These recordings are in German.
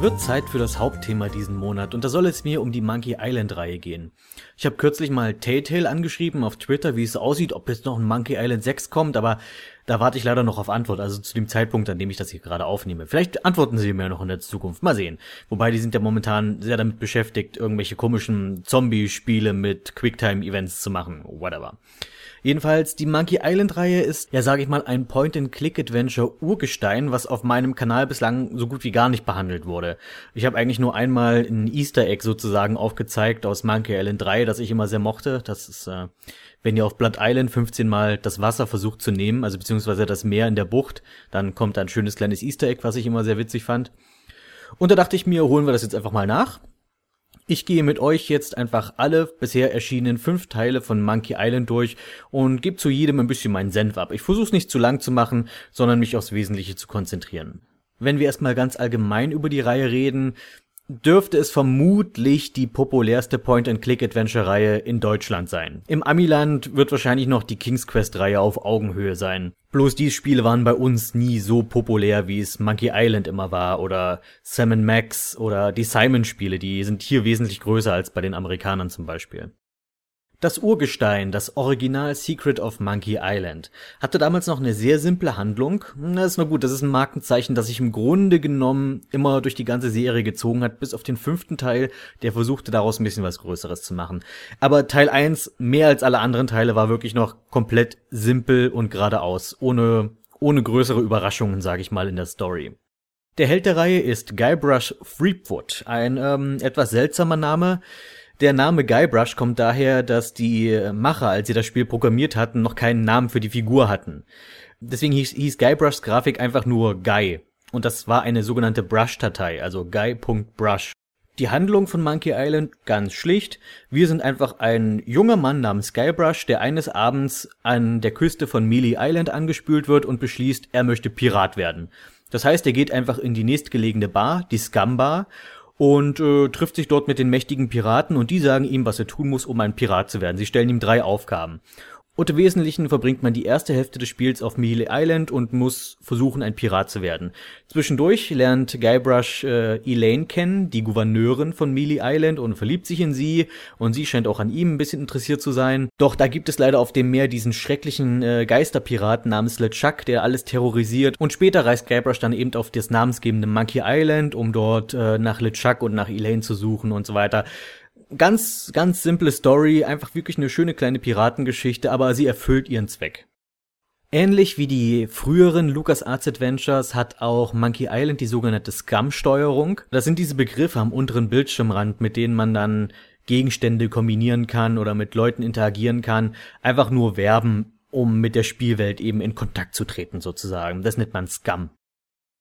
Wird Zeit für das Hauptthema diesen Monat und da soll es mir um die Monkey Island Reihe gehen. Ich habe kürzlich mal Telltale angeschrieben auf Twitter, wie es aussieht, ob jetzt noch ein Monkey Island 6 kommt, aber da warte ich leider noch auf Antwort, also zu dem Zeitpunkt, an dem ich das hier gerade aufnehme. Vielleicht antworten sie mir noch in der Zukunft, mal sehen. Wobei die sind ja momentan sehr damit beschäftigt, irgendwelche komischen Zombie-Spiele mit Quicktime-Events zu machen, whatever. Jedenfalls, die Monkey Island Reihe ist, ja sage ich mal, ein Point-and-Click-Adventure Urgestein, was auf meinem Kanal bislang so gut wie gar nicht behandelt wurde. Ich habe eigentlich nur einmal ein Easter Egg sozusagen aufgezeigt aus Monkey Island 3, das ich immer sehr mochte. Das ist, äh, wenn ihr auf Blood Island 15 mal das Wasser versucht zu nehmen, also beziehungsweise das Meer in der Bucht, dann kommt ein schönes kleines Easter Egg, was ich immer sehr witzig fand. Und da dachte ich mir, holen wir das jetzt einfach mal nach. Ich gehe mit euch jetzt einfach alle bisher erschienenen fünf Teile von Monkey Island durch und gebe zu jedem ein bisschen meinen Senf ab. Ich versuche es nicht zu lang zu machen, sondern mich aufs Wesentliche zu konzentrieren. Wenn wir erstmal ganz allgemein über die Reihe reden, dürfte es vermutlich die populärste Point-and-Click-Adventure-Reihe in Deutschland sein. Im Amiland wird wahrscheinlich noch die King's Quest-Reihe auf Augenhöhe sein. Bloß die Spiele waren bei uns nie so populär, wie es Monkey Island immer war oder Sam Max oder die Simon-Spiele, die sind hier wesentlich größer als bei den Amerikanern zum Beispiel. Das Urgestein, das Original Secret of Monkey Island, hatte damals noch eine sehr simple Handlung. Das ist nur gut, das ist ein Markenzeichen, das sich im Grunde genommen immer durch die ganze Serie gezogen hat, bis auf den fünften Teil, der versuchte daraus ein bisschen was Größeres zu machen. Aber Teil 1, mehr als alle anderen Teile, war wirklich noch komplett simpel und geradeaus, ohne, ohne größere Überraschungen, sage ich mal, in der Story. Der Held der Reihe ist Guybrush Threepwood, ein ähm, etwas seltsamer Name, der Name Guybrush kommt daher, dass die Macher, als sie das Spiel programmiert hatten, noch keinen Namen für die Figur hatten. Deswegen hieß, hieß Guybrushs Grafik einfach nur Guy. Und das war eine sogenannte Brush-Datei, also guy.brush. Die Handlung von Monkey Island ganz schlicht. Wir sind einfach ein junger Mann namens Guybrush, der eines Abends an der Küste von Mealy Island angespült wird und beschließt, er möchte Pirat werden. Das heißt, er geht einfach in die nächstgelegene Bar, die Scum Bar, und äh, trifft sich dort mit den mächtigen Piraten und die sagen ihm, was er tun muss, um ein Pirat zu werden. Sie stellen ihm drei Aufgaben. Und im Wesentlichen verbringt man die erste Hälfte des Spiels auf Mealy Island und muss versuchen, ein Pirat zu werden. Zwischendurch lernt Guybrush äh, Elaine kennen, die Gouverneurin von Mealy Island, und verliebt sich in sie. Und sie scheint auch an ihm ein bisschen interessiert zu sein. Doch da gibt es leider auf dem Meer diesen schrecklichen äh, Geisterpiraten namens LeChuck, der alles terrorisiert. Und später reist Guybrush dann eben auf das namensgebende Monkey Island, um dort äh, nach LeChuck und nach Elaine zu suchen und so weiter ganz, ganz simple Story, einfach wirklich eine schöne kleine Piratengeschichte, aber sie erfüllt ihren Zweck. Ähnlich wie die früheren LucasArts Adventures hat auch Monkey Island die sogenannte Scum-Steuerung. Das sind diese Begriffe am unteren Bildschirmrand, mit denen man dann Gegenstände kombinieren kann oder mit Leuten interagieren kann. Einfach nur werben, um mit der Spielwelt eben in Kontakt zu treten sozusagen. Das nennt man Scum.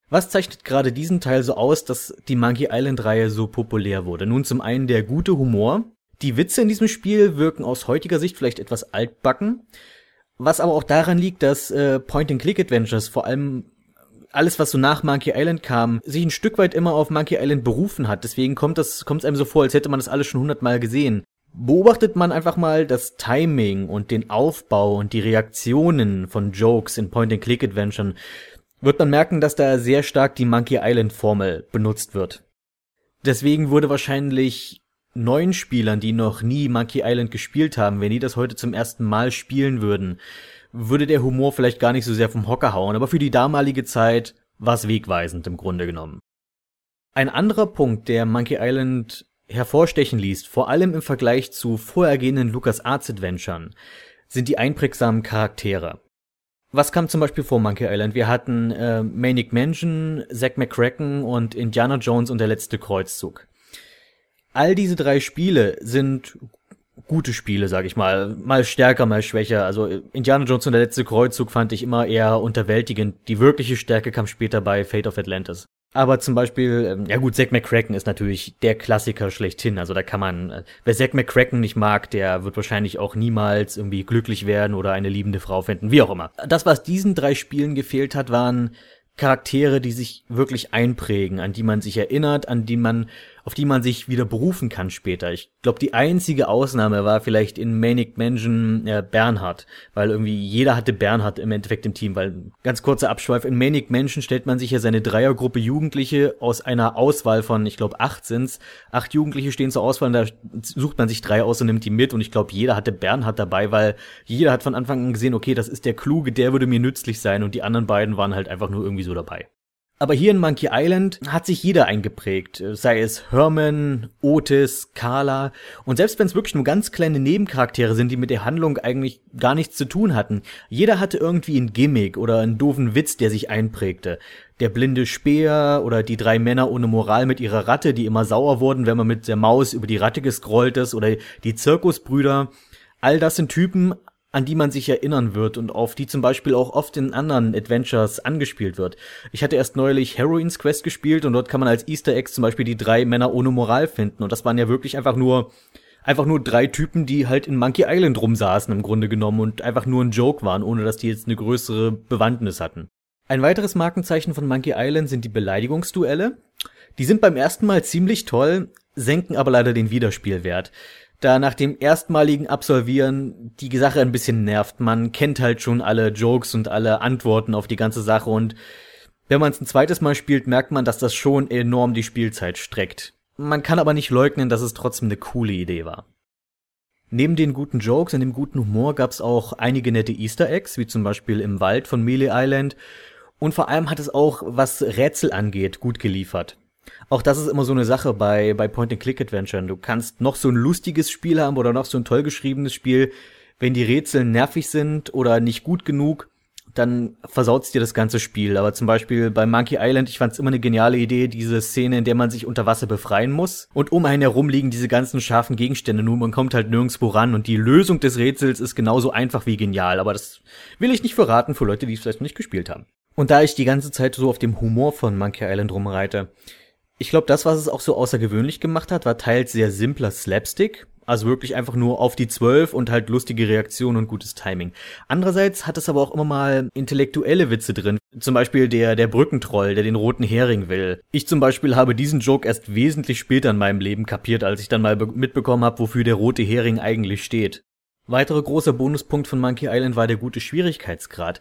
Was zeichnet gerade diesen Teil so aus, dass die Monkey Island Reihe so populär wurde? Nun zum einen der gute Humor. Die Witze in diesem Spiel wirken aus heutiger Sicht vielleicht etwas altbacken, was aber auch daran liegt, dass äh, Point-and-Click-Adventures, vor allem alles, was so nach Monkey Island kam, sich ein Stück weit immer auf Monkey Island berufen hat. Deswegen kommt das, kommt es einem so vor, als hätte man das alles schon hundertmal gesehen. Beobachtet man einfach mal das Timing und den Aufbau und die Reaktionen von Jokes in Point-and-Click-Adventuren, wird man merken, dass da sehr stark die Monkey Island Formel benutzt wird. Deswegen wurde wahrscheinlich neuen Spielern, die noch nie Monkey Island gespielt haben, wenn die das heute zum ersten Mal spielen würden, würde der Humor vielleicht gar nicht so sehr vom Hocker hauen, aber für die damalige Zeit war es wegweisend im Grunde genommen. Ein anderer Punkt, der Monkey Island hervorstechen ließ, vor allem im Vergleich zu vorhergehenden LucasArts Adventuren, sind die einprägsamen Charaktere. Was kam zum Beispiel vor Monkey Island? Wir hatten äh, Manic Mansion, Zack McCracken und Indiana Jones und der letzte Kreuzzug. All diese drei Spiele sind gute Spiele, sag ich mal. Mal stärker, mal schwächer. Also Indiana Jones und der letzte Kreuzzug fand ich immer eher unterwältigend. Die wirkliche Stärke kam später bei Fate of Atlantis. Aber zum Beispiel, ähm, ja gut, Zack McCracken ist natürlich der Klassiker schlechthin. Also da kann man, äh, wer Zack McCracken nicht mag, der wird wahrscheinlich auch niemals irgendwie glücklich werden oder eine liebende Frau finden, wie auch immer. Das, was diesen drei Spielen gefehlt hat, waren Charaktere, die sich wirklich einprägen, an die man sich erinnert, an die man auf die man sich wieder berufen kann später. Ich glaube, die einzige Ausnahme war vielleicht in Manic Mansion äh, Bernhard, weil irgendwie jeder hatte Bernhard im Endeffekt im Team, weil ganz kurzer Abschweif, in Manic Mansion stellt man sich ja seine Dreiergruppe Jugendliche aus einer Auswahl von, ich glaube, acht sind's. Acht Jugendliche stehen zur Auswahl und da sucht man sich drei aus und nimmt die mit und ich glaube, jeder hatte Bernhard dabei, weil jeder hat von Anfang an gesehen, okay, das ist der Kluge, der würde mir nützlich sein und die anderen beiden waren halt einfach nur irgendwie so dabei. Aber hier in Monkey Island hat sich jeder eingeprägt, sei es Herman, Otis, Carla und selbst wenn es wirklich nur ganz kleine Nebencharaktere sind, die mit der Handlung eigentlich gar nichts zu tun hatten, jeder hatte irgendwie ein Gimmick oder einen doofen Witz, der sich einprägte. Der blinde Speer oder die drei Männer ohne Moral mit ihrer Ratte, die immer sauer wurden, wenn man mit der Maus über die Ratte gescrollt ist oder die Zirkusbrüder. All das sind Typen, an die man sich erinnern wird und auf die zum Beispiel auch oft in anderen Adventures angespielt wird. Ich hatte erst neulich Heroines Quest gespielt und dort kann man als Easter Eggs zum Beispiel die drei Männer ohne Moral finden und das waren ja wirklich einfach nur einfach nur drei Typen, die halt in Monkey Island rumsaßen im Grunde genommen und einfach nur ein Joke waren, ohne dass die jetzt eine größere Bewandtnis hatten. Ein weiteres Markenzeichen von Monkey Island sind die Beleidigungsduelle. Die sind beim ersten Mal ziemlich toll, senken aber leider den Wiederspielwert da nach dem erstmaligen Absolvieren die Sache ein bisschen nervt. Man kennt halt schon alle Jokes und alle Antworten auf die ganze Sache und wenn man es ein zweites Mal spielt, merkt man, dass das schon enorm die Spielzeit streckt. Man kann aber nicht leugnen, dass es trotzdem eine coole Idee war. Neben den guten Jokes und dem guten Humor gab's auch einige nette Easter Eggs, wie zum Beispiel im Wald von Melee Island. Und vor allem hat es auch, was Rätsel angeht, gut geliefert. Auch das ist immer so eine Sache bei, bei Point-and-Click-Adventuren. Du kannst noch so ein lustiges Spiel haben oder noch so ein toll geschriebenes Spiel. Wenn die Rätsel nervig sind oder nicht gut genug, dann versaut's dir das ganze Spiel. Aber zum Beispiel bei Monkey Island, ich fand's immer eine geniale Idee, diese Szene, in der man sich unter Wasser befreien muss. Und um einen herum liegen diese ganzen scharfen Gegenstände. Nur man kommt halt nirgendwo ran. Und die Lösung des Rätsels ist genauso einfach wie genial. Aber das will ich nicht verraten für Leute, die es vielleicht nicht gespielt haben. Und da ich die ganze Zeit so auf dem Humor von Monkey Island rumreite, ich glaube, das, was es auch so außergewöhnlich gemacht hat, war teils sehr simpler Slapstick. Also wirklich einfach nur auf die Zwölf und halt lustige Reaktionen und gutes Timing. Andererseits hat es aber auch immer mal intellektuelle Witze drin. Zum Beispiel der, der Brückentroll, der den roten Hering will. Ich zum Beispiel habe diesen Joke erst wesentlich später in meinem Leben kapiert, als ich dann mal mitbekommen habe, wofür der rote Hering eigentlich steht. Weiterer großer Bonuspunkt von Monkey Island war der gute Schwierigkeitsgrad.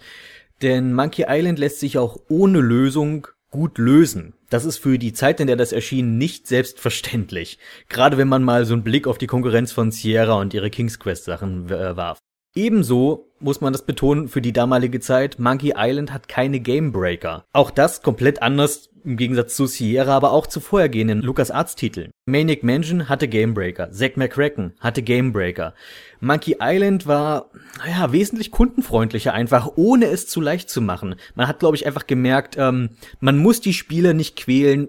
Denn Monkey Island lässt sich auch ohne Lösung gut lösen. Das ist für die Zeit, in der das erschien, nicht selbstverständlich. Gerade wenn man mal so einen Blick auf die Konkurrenz von Sierra und ihre King's Quest Sachen äh, warf. Ebenso muss man das betonen für die damalige Zeit, Monkey Island hat keine Gamebreaker. Auch das komplett anders im Gegensatz zu Sierra, aber auch zu vorhergehenden LucasArts Titeln. Manic Mansion hatte Gamebreaker, Zack McCracken hatte Gamebreaker. Monkey Island war, naja, wesentlich kundenfreundlicher einfach, ohne es zu leicht zu machen. Man hat, glaube ich, einfach gemerkt, ähm, man muss die Spieler nicht quälen,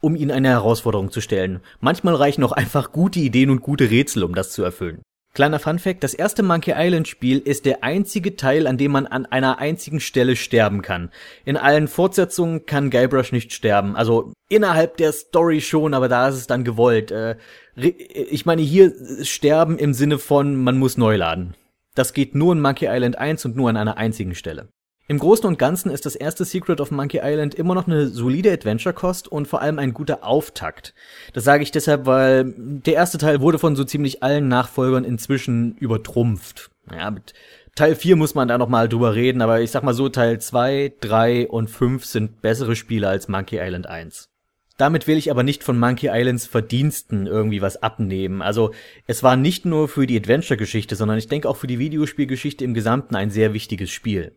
um ihnen eine Herausforderung zu stellen. Manchmal reichen auch einfach gute Ideen und gute Rätsel, um das zu erfüllen. Kleiner Funfact, das erste Monkey Island Spiel ist der einzige Teil, an dem man an einer einzigen Stelle sterben kann. In allen Fortsetzungen kann Guybrush nicht sterben. Also innerhalb der Story schon, aber da ist es dann gewollt. Äh, ich meine hier sterben im Sinne von, man muss neu laden. Das geht nur in Monkey Island 1 und nur an einer einzigen Stelle. Im Großen und Ganzen ist das erste Secret of Monkey Island immer noch eine solide Adventure-Kost und vor allem ein guter Auftakt. Das sage ich deshalb, weil der erste Teil wurde von so ziemlich allen Nachfolgern inzwischen übertrumpft. Ja, mit Teil 4 muss man da noch mal drüber reden, aber ich sag mal so, Teil 2, 3 und 5 sind bessere Spiele als Monkey Island 1. Damit will ich aber nicht von Monkey Islands Verdiensten irgendwie was abnehmen. Also es war nicht nur für die Adventure-Geschichte, sondern ich denke auch für die Videospielgeschichte im Gesamten ein sehr wichtiges Spiel.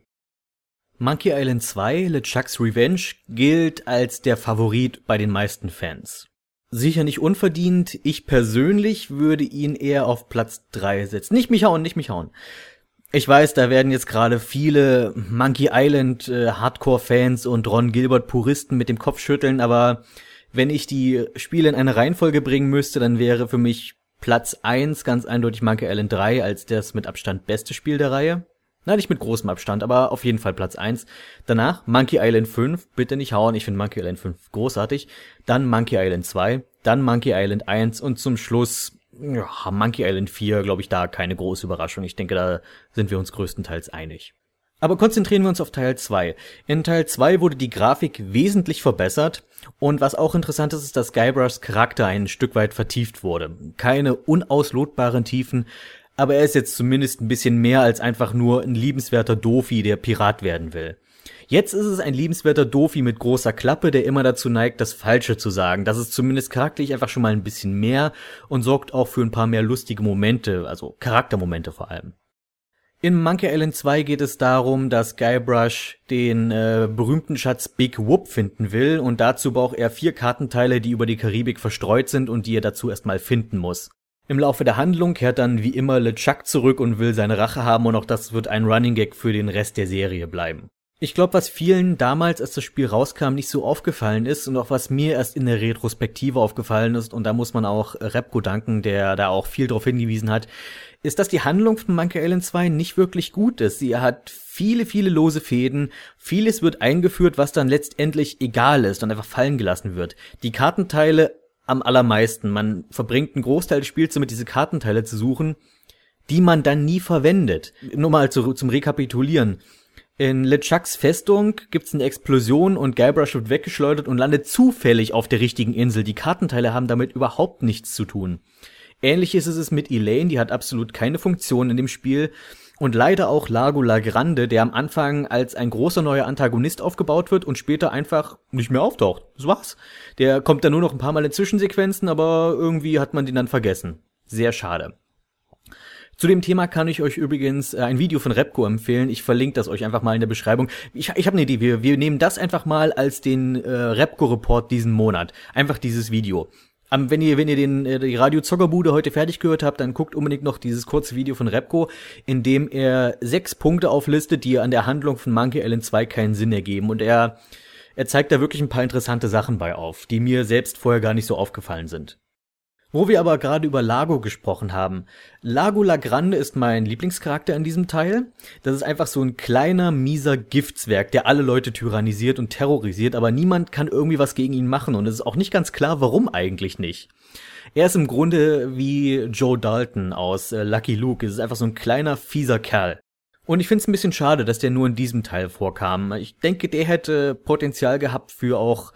Monkey Island 2, LeChuck's Revenge, gilt als der Favorit bei den meisten Fans. Sicher nicht unverdient, ich persönlich würde ihn eher auf Platz 3 setzen. Nicht mich hauen, nicht mich hauen. Ich weiß, da werden jetzt gerade viele Monkey Island äh, Hardcore-Fans und Ron Gilbert-Puristen mit dem Kopf schütteln, aber wenn ich die Spiele in eine Reihenfolge bringen müsste, dann wäre für mich Platz 1 ganz eindeutig Monkey Island 3 als das mit Abstand beste Spiel der Reihe. Na, nicht mit großem Abstand, aber auf jeden Fall Platz eins. Danach Monkey Island 5, bitte nicht hauen, ich finde Monkey Island 5 großartig. Dann Monkey Island 2, dann Monkey Island 1 und zum Schluss ja, Monkey Island 4, glaube ich, da keine große Überraschung. Ich denke, da sind wir uns größtenteils einig. Aber konzentrieren wir uns auf Teil 2. In Teil 2 wurde die Grafik wesentlich verbessert und was auch interessant ist, ist, dass Guybrushs Charakter ein Stück weit vertieft wurde. Keine unauslotbaren Tiefen, aber er ist jetzt zumindest ein bisschen mehr als einfach nur ein liebenswerter Dofi, der Pirat werden will. Jetzt ist es ein liebenswerter Dofi mit großer Klappe, der immer dazu neigt, das Falsche zu sagen. Das ist zumindest charakterlich einfach schon mal ein bisschen mehr und sorgt auch für ein paar mehr lustige Momente, also Charaktermomente vor allem. In Monkey Island 2 geht es darum, dass Guybrush den äh, berühmten Schatz Big Whoop finden will und dazu braucht er vier Kartenteile, die über die Karibik verstreut sind und die er dazu erstmal finden muss. Im Laufe der Handlung kehrt dann wie immer LeChuck zurück und will seine Rache haben und auch das wird ein Running Gag für den Rest der Serie bleiben. Ich glaube, was vielen damals, als das Spiel rauskam, nicht so aufgefallen ist und auch was mir erst in der Retrospektive aufgefallen ist, und da muss man auch Repko danken, der da auch viel darauf hingewiesen hat, ist, dass die Handlung von Monkey Island 2 nicht wirklich gut ist. Sie hat viele, viele lose Fäden, vieles wird eingeführt, was dann letztendlich egal ist und einfach fallen gelassen wird. Die Kartenteile am allermeisten. Man verbringt einen Großteil des Spiels damit, diese Kartenteile zu suchen, die man dann nie verwendet. Nur mal zu, zum Rekapitulieren. In LeChucks Festung gibt's eine Explosion und Guybrush wird weggeschleudert und landet zufällig auf der richtigen Insel. Die Kartenteile haben damit überhaupt nichts zu tun. Ähnlich ist es mit Elaine, die hat absolut keine Funktion in dem Spiel. Und leider auch Lago La Grande, der am Anfang als ein großer neuer Antagonist aufgebaut wird und später einfach nicht mehr auftaucht. Das war's. Der kommt dann nur noch ein paar Mal in Zwischensequenzen, aber irgendwie hat man den dann vergessen. Sehr schade. Zu dem Thema kann ich euch übrigens äh, ein Video von Repco empfehlen. Ich verlinke das euch einfach mal in der Beschreibung. Ich, ich habe eine Idee. Wir, wir nehmen das einfach mal als den äh, Repco-Report diesen Monat. Einfach dieses Video. Um, wenn ihr, wenn ihr den, äh, die Radio Zockerbude heute fertig gehört habt, dann guckt unbedingt noch dieses kurze Video von Repco, in dem er sechs Punkte auflistet, die an der Handlung von Monkey Island 2 keinen Sinn ergeben. Und er, er zeigt da wirklich ein paar interessante Sachen bei auf, die mir selbst vorher gar nicht so aufgefallen sind. Wo wir aber gerade über Lago gesprochen haben. Lago La Grande ist mein Lieblingscharakter in diesem Teil. Das ist einfach so ein kleiner, mieser Giftswerk, der alle Leute tyrannisiert und terrorisiert, aber niemand kann irgendwie was gegen ihn machen und es ist auch nicht ganz klar, warum eigentlich nicht. Er ist im Grunde wie Joe Dalton aus äh, Lucky Luke. Es ist einfach so ein kleiner, fieser Kerl. Und ich finde es ein bisschen schade, dass der nur in diesem Teil vorkam. Ich denke, der hätte Potenzial gehabt für auch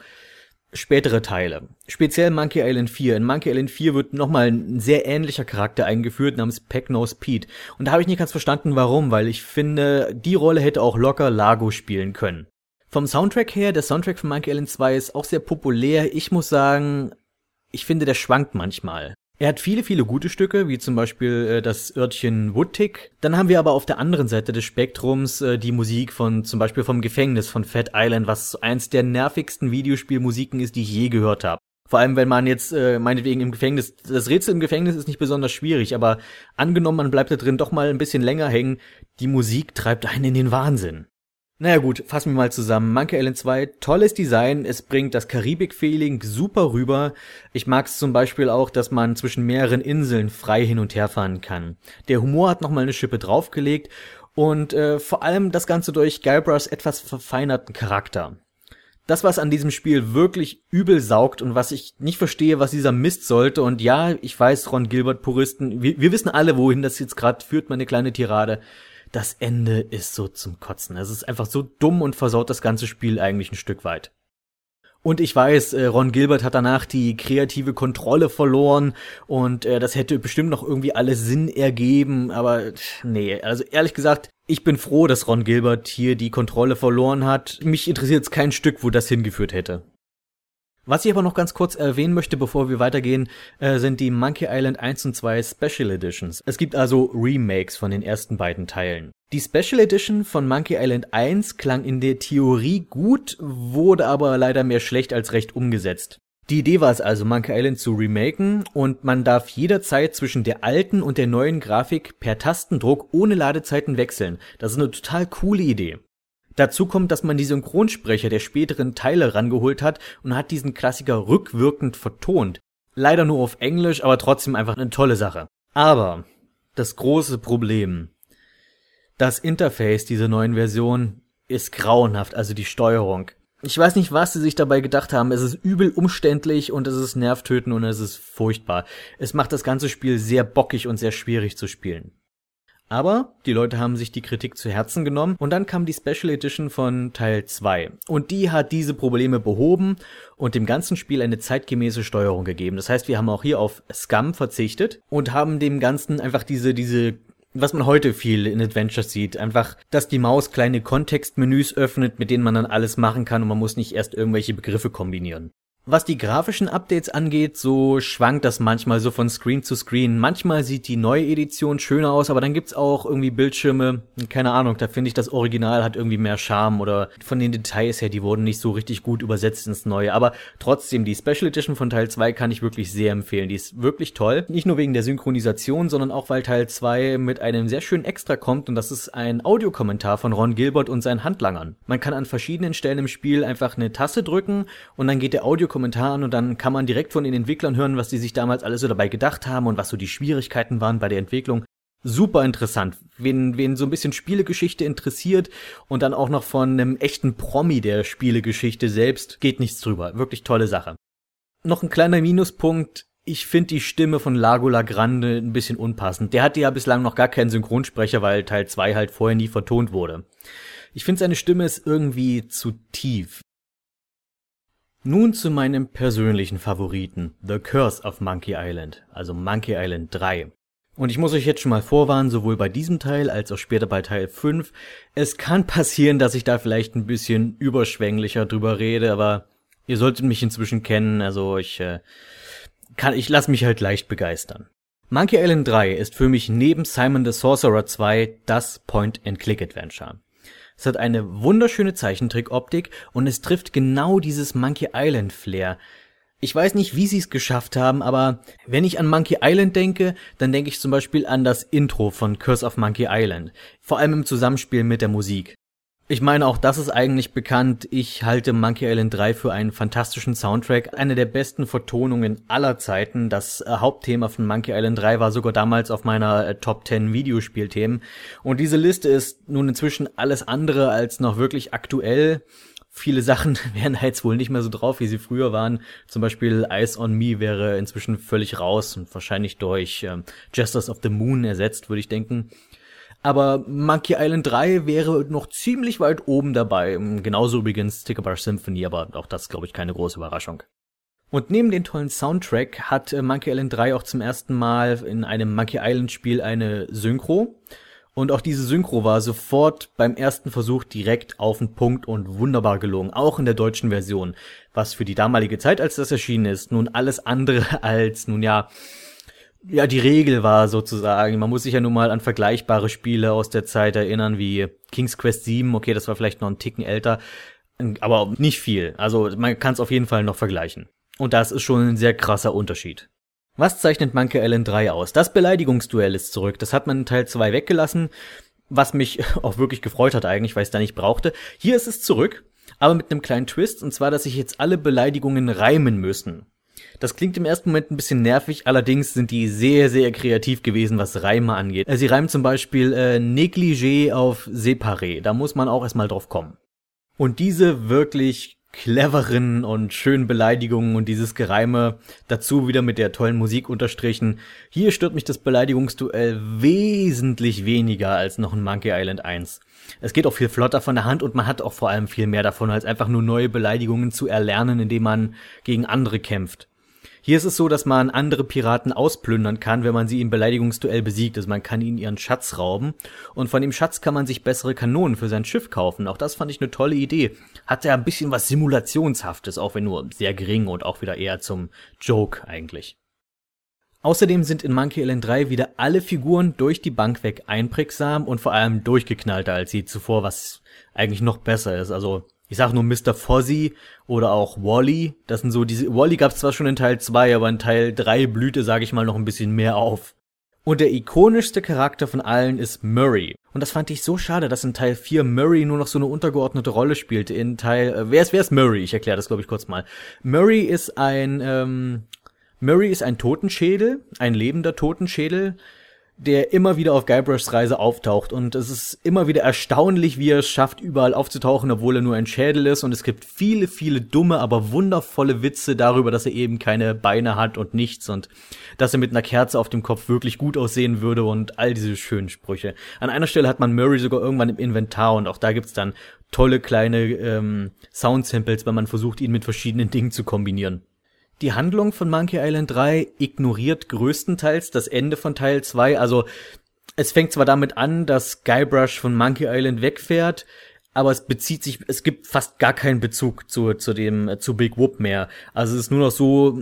spätere Teile. Speziell Monkey Island 4. In Monkey Island 4 wird nochmal ein sehr ähnlicher Charakter eingeführt namens Pecknose Pete. Und da habe ich nicht ganz verstanden, warum, weil ich finde, die Rolle hätte auch locker Lago spielen können. Vom Soundtrack her, der Soundtrack von Monkey Island 2 ist auch sehr populär. Ich muss sagen, ich finde, der schwankt manchmal. Er hat viele, viele gute Stücke, wie zum Beispiel äh, das Örtchen Woodtick. Dann haben wir aber auf der anderen Seite des Spektrums äh, die Musik von zum Beispiel vom Gefängnis von Fat Island, was eins der nervigsten Videospielmusiken ist, die ich je gehört habe. Vor allem, wenn man jetzt äh, meinetwegen im Gefängnis, das Rätsel im Gefängnis ist nicht besonders schwierig, aber angenommen, man bleibt da drin doch mal ein bisschen länger hängen, die Musik treibt einen in den Wahnsinn. Naja gut, fassen wir mal zusammen. Monkey Island 2, tolles Design, es bringt das Karibik-Feeling super rüber. Ich mag es zum Beispiel auch, dass man zwischen mehreren Inseln frei hin und her fahren kann. Der Humor hat nochmal eine Schippe draufgelegt und äh, vor allem das Ganze durch Guybrushs etwas verfeinerten Charakter. Das, was an diesem Spiel wirklich übel saugt und was ich nicht verstehe, was dieser Mist sollte. Und ja, ich weiß, Ron Gilbert-Puristen, wir, wir wissen alle, wohin das jetzt gerade führt, meine kleine Tirade das Ende ist so zum Kotzen. Es ist einfach so dumm und versaut das ganze Spiel eigentlich ein Stück weit. Und ich weiß, äh, Ron Gilbert hat danach die kreative Kontrolle verloren und äh, das hätte bestimmt noch irgendwie alles Sinn ergeben, aber nee, also ehrlich gesagt, ich bin froh, dass Ron Gilbert hier die Kontrolle verloren hat. Mich interessiert jetzt kein Stück, wo das hingeführt hätte. Was ich aber noch ganz kurz erwähnen möchte, bevor wir weitergehen, äh, sind die Monkey Island 1 und 2 Special Editions. Es gibt also Remakes von den ersten beiden Teilen. Die Special Edition von Monkey Island 1 klang in der Theorie gut, wurde aber leider mehr schlecht als recht umgesetzt. Die Idee war es also, Monkey Island zu remaken und man darf jederzeit zwischen der alten und der neuen Grafik per Tastendruck ohne Ladezeiten wechseln. Das ist eine total coole Idee. Dazu kommt, dass man die Synchronsprecher der späteren Teile rangeholt hat und hat diesen Klassiker rückwirkend vertont. Leider nur auf Englisch, aber trotzdem einfach eine tolle Sache. Aber das große Problem. Das Interface dieser neuen Version ist grauenhaft, also die Steuerung. Ich weiß nicht, was sie sich dabei gedacht haben. Es ist übel umständlich und es ist nervtötend und es ist furchtbar. Es macht das ganze Spiel sehr bockig und sehr schwierig zu spielen. Aber die Leute haben sich die Kritik zu Herzen genommen und dann kam die Special Edition von Teil 2 und die hat diese Probleme behoben und dem ganzen Spiel eine zeitgemäße Steuerung gegeben. Das heißt, wir haben auch hier auf Scum verzichtet und haben dem Ganzen einfach diese, diese was man heute viel in Adventures sieht. Einfach, dass die Maus kleine Kontextmenüs öffnet, mit denen man dann alles machen kann und man muss nicht erst irgendwelche Begriffe kombinieren. Was die grafischen Updates angeht, so schwankt das manchmal so von Screen zu Screen. Manchmal sieht die neue Edition schöner aus, aber dann gibt's auch irgendwie Bildschirme, keine Ahnung, da finde ich das Original hat irgendwie mehr Charme oder von den Details her, die wurden nicht so richtig gut übersetzt ins Neue. Aber trotzdem, die Special Edition von Teil 2 kann ich wirklich sehr empfehlen. Die ist wirklich toll. Nicht nur wegen der Synchronisation, sondern auch weil Teil 2 mit einem sehr schönen Extra kommt und das ist ein Audiokommentar von Ron Gilbert und seinen Handlangern. Man kann an verschiedenen Stellen im Spiel einfach eine Taste drücken und dann geht der Audiokommentar Kommentaren und dann kann man direkt von den Entwicklern hören, was die sich damals alles so dabei gedacht haben und was so die Schwierigkeiten waren bei der Entwicklung. Super interessant. Wen, wen so ein bisschen Spielegeschichte interessiert und dann auch noch von einem echten Promi der Spielegeschichte selbst, geht nichts drüber. Wirklich tolle Sache. Noch ein kleiner Minuspunkt. Ich finde die Stimme von Lago Lagrande ein bisschen unpassend. Der hatte ja bislang noch gar keinen Synchronsprecher, weil Teil 2 halt vorher nie vertont wurde. Ich finde seine Stimme ist irgendwie zu tief. Nun zu meinem persönlichen Favoriten, The Curse of Monkey Island, also Monkey Island 3. Und ich muss euch jetzt schon mal vorwarnen, sowohl bei diesem Teil als auch später bei Teil 5, es kann passieren, dass ich da vielleicht ein bisschen überschwänglicher drüber rede, aber ihr solltet mich inzwischen kennen, also ich äh, kann, ich lasse mich halt leicht begeistern. Monkey Island 3 ist für mich neben Simon the Sorcerer 2 das Point-and-Click-Adventure. Es hat eine wunderschöne Zeichentrickoptik und es trifft genau dieses Monkey Island Flair. Ich weiß nicht, wie sie es geschafft haben, aber wenn ich an Monkey Island denke, dann denke ich zum Beispiel an das Intro von Curse of Monkey Island. Vor allem im Zusammenspiel mit der Musik. Ich meine, auch das ist eigentlich bekannt. Ich halte Monkey Island 3 für einen fantastischen Soundtrack, eine der besten Vertonungen aller Zeiten. Das äh, Hauptthema von Monkey Island 3 war sogar damals auf meiner äh, Top 10 Videospielthemen. Und diese Liste ist nun inzwischen alles andere als noch wirklich aktuell. Viele Sachen wären jetzt wohl nicht mehr so drauf, wie sie früher waren. Zum Beispiel Eyes on Me wäre inzwischen völlig raus und wahrscheinlich durch ähm, Justice of the Moon ersetzt, würde ich denken. Aber Monkey Island 3 wäre noch ziemlich weit oben dabei. Genauso übrigens Tickerbar Symphony, aber auch das glaube ich keine große Überraschung. Und neben dem tollen Soundtrack hat äh, Monkey Island 3 auch zum ersten Mal in einem Monkey Island Spiel eine Synchro. Und auch diese Synchro war sofort beim ersten Versuch direkt auf den Punkt und wunderbar gelungen, auch in der deutschen Version, was für die damalige Zeit, als das erschienen ist, nun alles andere als, nun ja, ja, die Regel war sozusagen. Man muss sich ja nun mal an vergleichbare Spiele aus der Zeit erinnern, wie King's Quest 7. Okay, das war vielleicht noch ein Ticken älter, aber nicht viel. Also man kann es auf jeden Fall noch vergleichen. Und das ist schon ein sehr krasser Unterschied. Was zeichnet Monkey Island 3 aus? Das Beleidigungsduell ist zurück. Das hat man in Teil 2 weggelassen, was mich auch wirklich gefreut hat eigentlich, weil ich es da nicht brauchte. Hier ist es zurück, aber mit einem kleinen Twist, und zwar, dass sich jetzt alle Beleidigungen reimen müssen. Das klingt im ersten Moment ein bisschen nervig, allerdings sind die sehr, sehr kreativ gewesen, was Reime angeht. Äh, sie reimen zum Beispiel äh, Negligé auf Separé. Da muss man auch erstmal drauf kommen. Und diese wirklich cleveren und schönen Beleidigungen und dieses Gereime dazu wieder mit der tollen Musik unterstrichen. Hier stört mich das Beleidigungsduell wesentlich weniger als noch in Monkey Island 1. Es geht auch viel flotter von der Hand und man hat auch vor allem viel mehr davon, als einfach nur neue Beleidigungen zu erlernen, indem man gegen andere kämpft. Hier ist es so, dass man andere Piraten ausplündern kann, wenn man sie im Beleidigungsduell besiegt. Also man kann ihnen ihren Schatz rauben und von dem Schatz kann man sich bessere Kanonen für sein Schiff kaufen. Auch das fand ich eine tolle Idee. Hat ja ein bisschen was Simulationshaftes, auch wenn nur sehr gering und auch wieder eher zum Joke eigentlich. Außerdem sind in Monkey Island 3 wieder alle Figuren durch die Bank weg einprägsam und vor allem durchgeknallter als sie zuvor, was eigentlich noch besser ist. Also ich sag nur Mr. Fozzie oder auch Wally. Das sind so diese. Wally gab's zwar schon in Teil 2, aber in Teil 3 blühte, sag ich mal, noch ein bisschen mehr auf. Und der ikonischste Charakter von allen ist Murray. Und das fand ich so schade, dass in Teil 4 Murray nur noch so eine untergeordnete Rolle spielte. In Teil. Äh, wer ist, wer ist Murray? Ich erkläre das, glaube ich, kurz mal. Murray ist ein. Ähm, Murray ist ein Totenschädel, ein lebender Totenschädel, der immer wieder auf Guybrushs Reise auftaucht. Und es ist immer wieder erstaunlich, wie er es schafft, überall aufzutauchen, obwohl er nur ein Schädel ist. Und es gibt viele, viele dumme, aber wundervolle Witze darüber, dass er eben keine Beine hat und nichts und dass er mit einer Kerze auf dem Kopf wirklich gut aussehen würde und all diese schönen Sprüche. An einer Stelle hat man Murray sogar irgendwann im Inventar und auch da gibt's dann tolle kleine ähm, Sound-Samples, wenn man versucht, ihn mit verschiedenen Dingen zu kombinieren. Die Handlung von Monkey Island 3 ignoriert größtenteils das Ende von Teil 2. Also es fängt zwar damit an, dass Guybrush von Monkey Island wegfährt, aber es bezieht sich, es gibt fast gar keinen Bezug zu, zu dem, zu Big Whoop mehr. Also es ist nur noch so,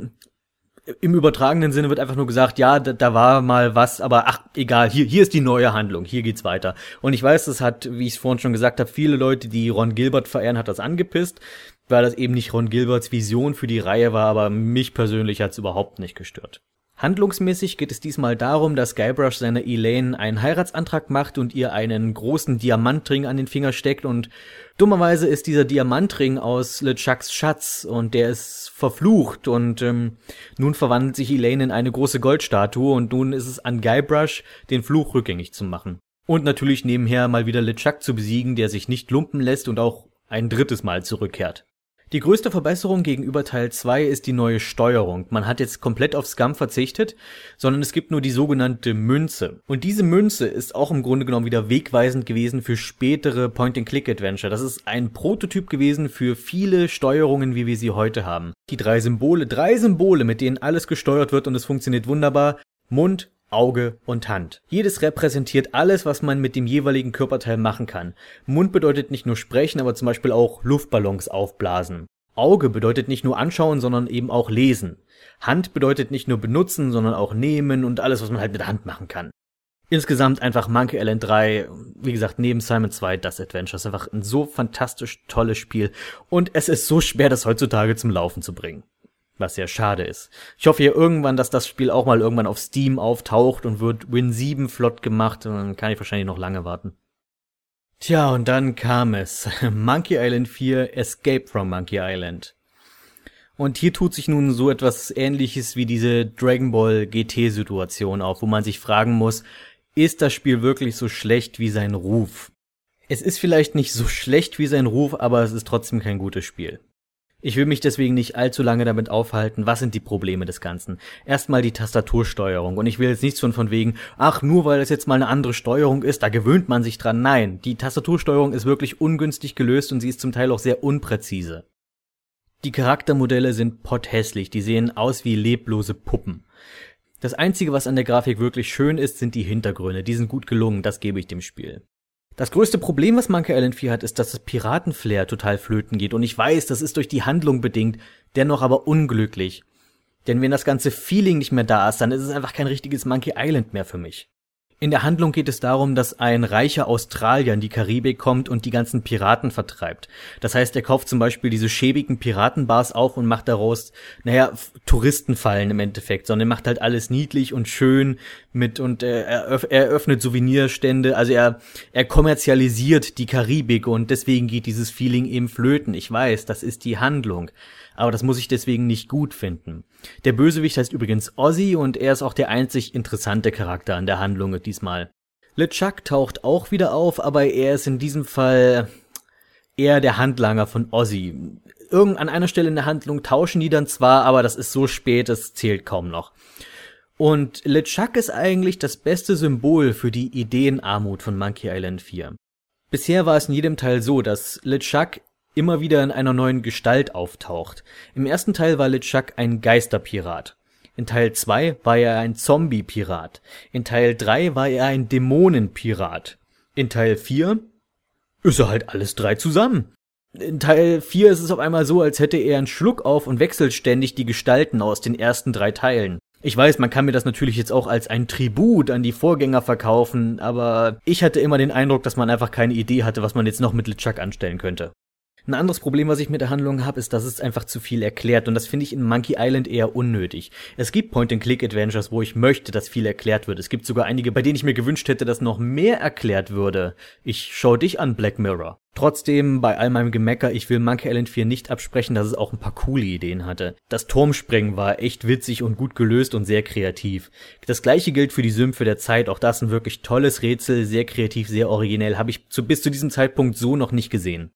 im übertragenen Sinne wird einfach nur gesagt, ja, da, da war mal was, aber ach, egal, hier, hier ist die neue Handlung, hier geht's weiter. Und ich weiß, das hat, wie ich es vorhin schon gesagt habe, viele Leute, die Ron Gilbert verehren, hat das angepisst weil das eben nicht Ron Gilberts Vision für die Reihe war, aber mich persönlich hat's überhaupt nicht gestört. Handlungsmäßig geht es diesmal darum, dass Guybrush seiner Elaine einen Heiratsantrag macht und ihr einen großen Diamantring an den Finger steckt und dummerweise ist dieser Diamantring aus LeChucks Schatz und der ist verflucht und ähm, nun verwandelt sich Elaine in eine große Goldstatue und nun ist es an Guybrush, den Fluch rückgängig zu machen. Und natürlich nebenher mal wieder LeChuck zu besiegen, der sich nicht lumpen lässt und auch ein drittes Mal zurückkehrt. Die größte Verbesserung gegenüber Teil 2 ist die neue Steuerung. Man hat jetzt komplett auf Scum verzichtet, sondern es gibt nur die sogenannte Münze. Und diese Münze ist auch im Grunde genommen wieder wegweisend gewesen für spätere Point-and-Click-Adventure. Das ist ein Prototyp gewesen für viele Steuerungen, wie wir sie heute haben. Die drei Symbole, drei Symbole, mit denen alles gesteuert wird und es funktioniert wunderbar. Mund, Auge und Hand. Jedes repräsentiert alles, was man mit dem jeweiligen Körperteil machen kann. Mund bedeutet nicht nur sprechen, aber zum Beispiel auch Luftballons aufblasen. Auge bedeutet nicht nur anschauen, sondern eben auch lesen. Hand bedeutet nicht nur benutzen, sondern auch nehmen und alles, was man halt mit der Hand machen kann. Insgesamt einfach Monkey Island 3, wie gesagt, neben Simon 2 das Adventure ist einfach ein so fantastisch tolles Spiel und es ist so schwer, das heutzutage zum Laufen zu bringen. Was sehr schade ist. Ich hoffe ja irgendwann, dass das Spiel auch mal irgendwann auf Steam auftaucht und wird Win 7 flott gemacht und dann kann ich wahrscheinlich noch lange warten. Tja, und dann kam es. Monkey Island 4 Escape from Monkey Island. Und hier tut sich nun so etwas ähnliches wie diese Dragon Ball GT Situation auf, wo man sich fragen muss, ist das Spiel wirklich so schlecht wie sein Ruf? Es ist vielleicht nicht so schlecht wie sein Ruf, aber es ist trotzdem kein gutes Spiel. Ich will mich deswegen nicht allzu lange damit aufhalten, was sind die Probleme des Ganzen. Erstmal die Tastatursteuerung und ich will jetzt nichts von von wegen, ach, nur weil es jetzt mal eine andere Steuerung ist, da gewöhnt man sich dran. Nein, die Tastatursteuerung ist wirklich ungünstig gelöst und sie ist zum Teil auch sehr unpräzise. Die Charaktermodelle sind potthässlich, die sehen aus wie leblose Puppen. Das einzige, was an der Grafik wirklich schön ist, sind die Hintergründe. Die sind gut gelungen, das gebe ich dem Spiel. Das größte Problem, was Monkey Island 4 hat, ist, dass das Piratenflair total flöten geht. Und ich weiß, das ist durch die Handlung bedingt, dennoch aber unglücklich. Denn wenn das ganze Feeling nicht mehr da ist, dann ist es einfach kein richtiges Monkey Island mehr für mich. In der Handlung geht es darum, dass ein reicher Australier in die Karibik kommt und die ganzen Piraten vertreibt. Das heißt, er kauft zum Beispiel diese schäbigen Piratenbars auf und macht daraus, naja, Touristenfallen im Endeffekt, sondern er macht halt alles niedlich und schön mit und äh, er, er öffnet Souvenirstände, also er, er kommerzialisiert die Karibik und deswegen geht dieses Feeling eben flöten. Ich weiß, das ist die Handlung aber das muss ich deswegen nicht gut finden. Der Bösewicht heißt übrigens Ozzy und er ist auch der einzig interessante Charakter an der Handlung diesmal. LeChuck taucht auch wieder auf, aber er ist in diesem Fall eher der Handlanger von Ozzy. Irgend an einer Stelle in der Handlung tauschen die dann zwar, aber das ist so spät, es zählt kaum noch. Und LeChuck ist eigentlich das beste Symbol für die Ideenarmut von Monkey Island 4. Bisher war es in jedem Teil so, dass LeChuck immer wieder in einer neuen Gestalt auftaucht. Im ersten Teil war LeChuck ein Geisterpirat. In Teil 2 war er ein Zombie-Pirat. In Teil 3 war er ein Dämonenpirat. In Teil 4 ist er halt alles drei zusammen. In Teil 4 ist es auf einmal so, als hätte er einen Schluck auf und wechselt ständig die Gestalten aus den ersten drei Teilen. Ich weiß, man kann mir das natürlich jetzt auch als ein Tribut an die Vorgänger verkaufen, aber ich hatte immer den Eindruck, dass man einfach keine Idee hatte, was man jetzt noch mit LeChuck anstellen könnte. Ein anderes Problem, was ich mit der Handlung habe, ist, dass es einfach zu viel erklärt und das finde ich in Monkey Island eher unnötig. Es gibt Point-and-Click-Adventures, wo ich möchte, dass viel erklärt wird. Es gibt sogar einige, bei denen ich mir gewünscht hätte, dass noch mehr erklärt würde. Ich schau dich an, Black Mirror. Trotzdem, bei all meinem Gemecker, ich will Monkey Island 4 nicht absprechen, dass es auch ein paar coole Ideen hatte. Das Turmspringen war echt witzig und gut gelöst und sehr kreativ. Das gleiche gilt für die Sümpfe der Zeit, auch das ein wirklich tolles Rätsel, sehr kreativ, sehr originell, habe ich zu, bis zu diesem Zeitpunkt so noch nicht gesehen.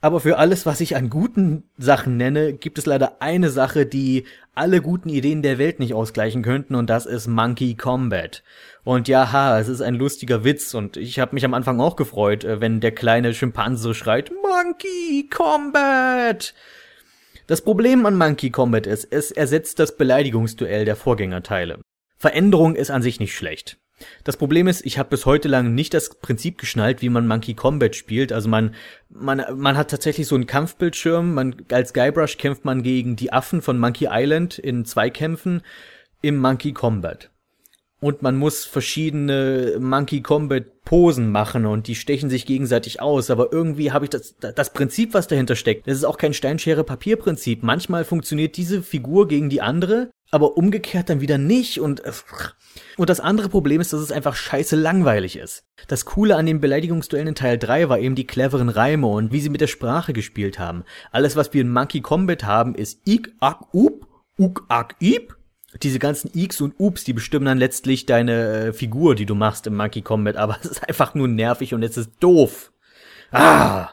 Aber für alles, was ich an guten Sachen nenne, gibt es leider eine Sache, die alle guten Ideen der Welt nicht ausgleichen könnten, und das ist Monkey Combat. Und ja, ha, es ist ein lustiger Witz, und ich habe mich am Anfang auch gefreut, äh, wenn der kleine Schimpanse schreit, Monkey Combat! Das Problem an Monkey Combat ist, es ersetzt das Beleidigungsduell der Vorgängerteile. Veränderung ist an sich nicht schlecht. Das Problem ist, ich habe bis heute lang nicht das Prinzip geschnallt, wie man Monkey Combat spielt. Also man, man, man hat tatsächlich so einen Kampfbildschirm. Man, als Guybrush kämpft man gegen die Affen von Monkey Island in Zweikämpfen im Monkey Combat. Und man muss verschiedene Monkey Combat Posen machen und die stechen sich gegenseitig aus. Aber irgendwie habe ich das, das Prinzip, was dahinter steckt. Das ist auch kein Steinschere-Papier-Prinzip. Manchmal funktioniert diese Figur gegen die andere, aber umgekehrt dann wieder nicht und äh, und das andere Problem ist, dass es einfach scheiße langweilig ist. Das Coole an den Beleidigungsduellen in Teil 3 war eben die cleveren Reime und wie sie mit der Sprache gespielt haben. Alles, was wir in Monkey Combat haben, ist ik, ak, up, uk, ak, ip. Diese ganzen Iks und Ups, die bestimmen dann letztlich deine äh, Figur, die du machst im Monkey Combat, aber es ist einfach nur nervig und es ist doof. Ah!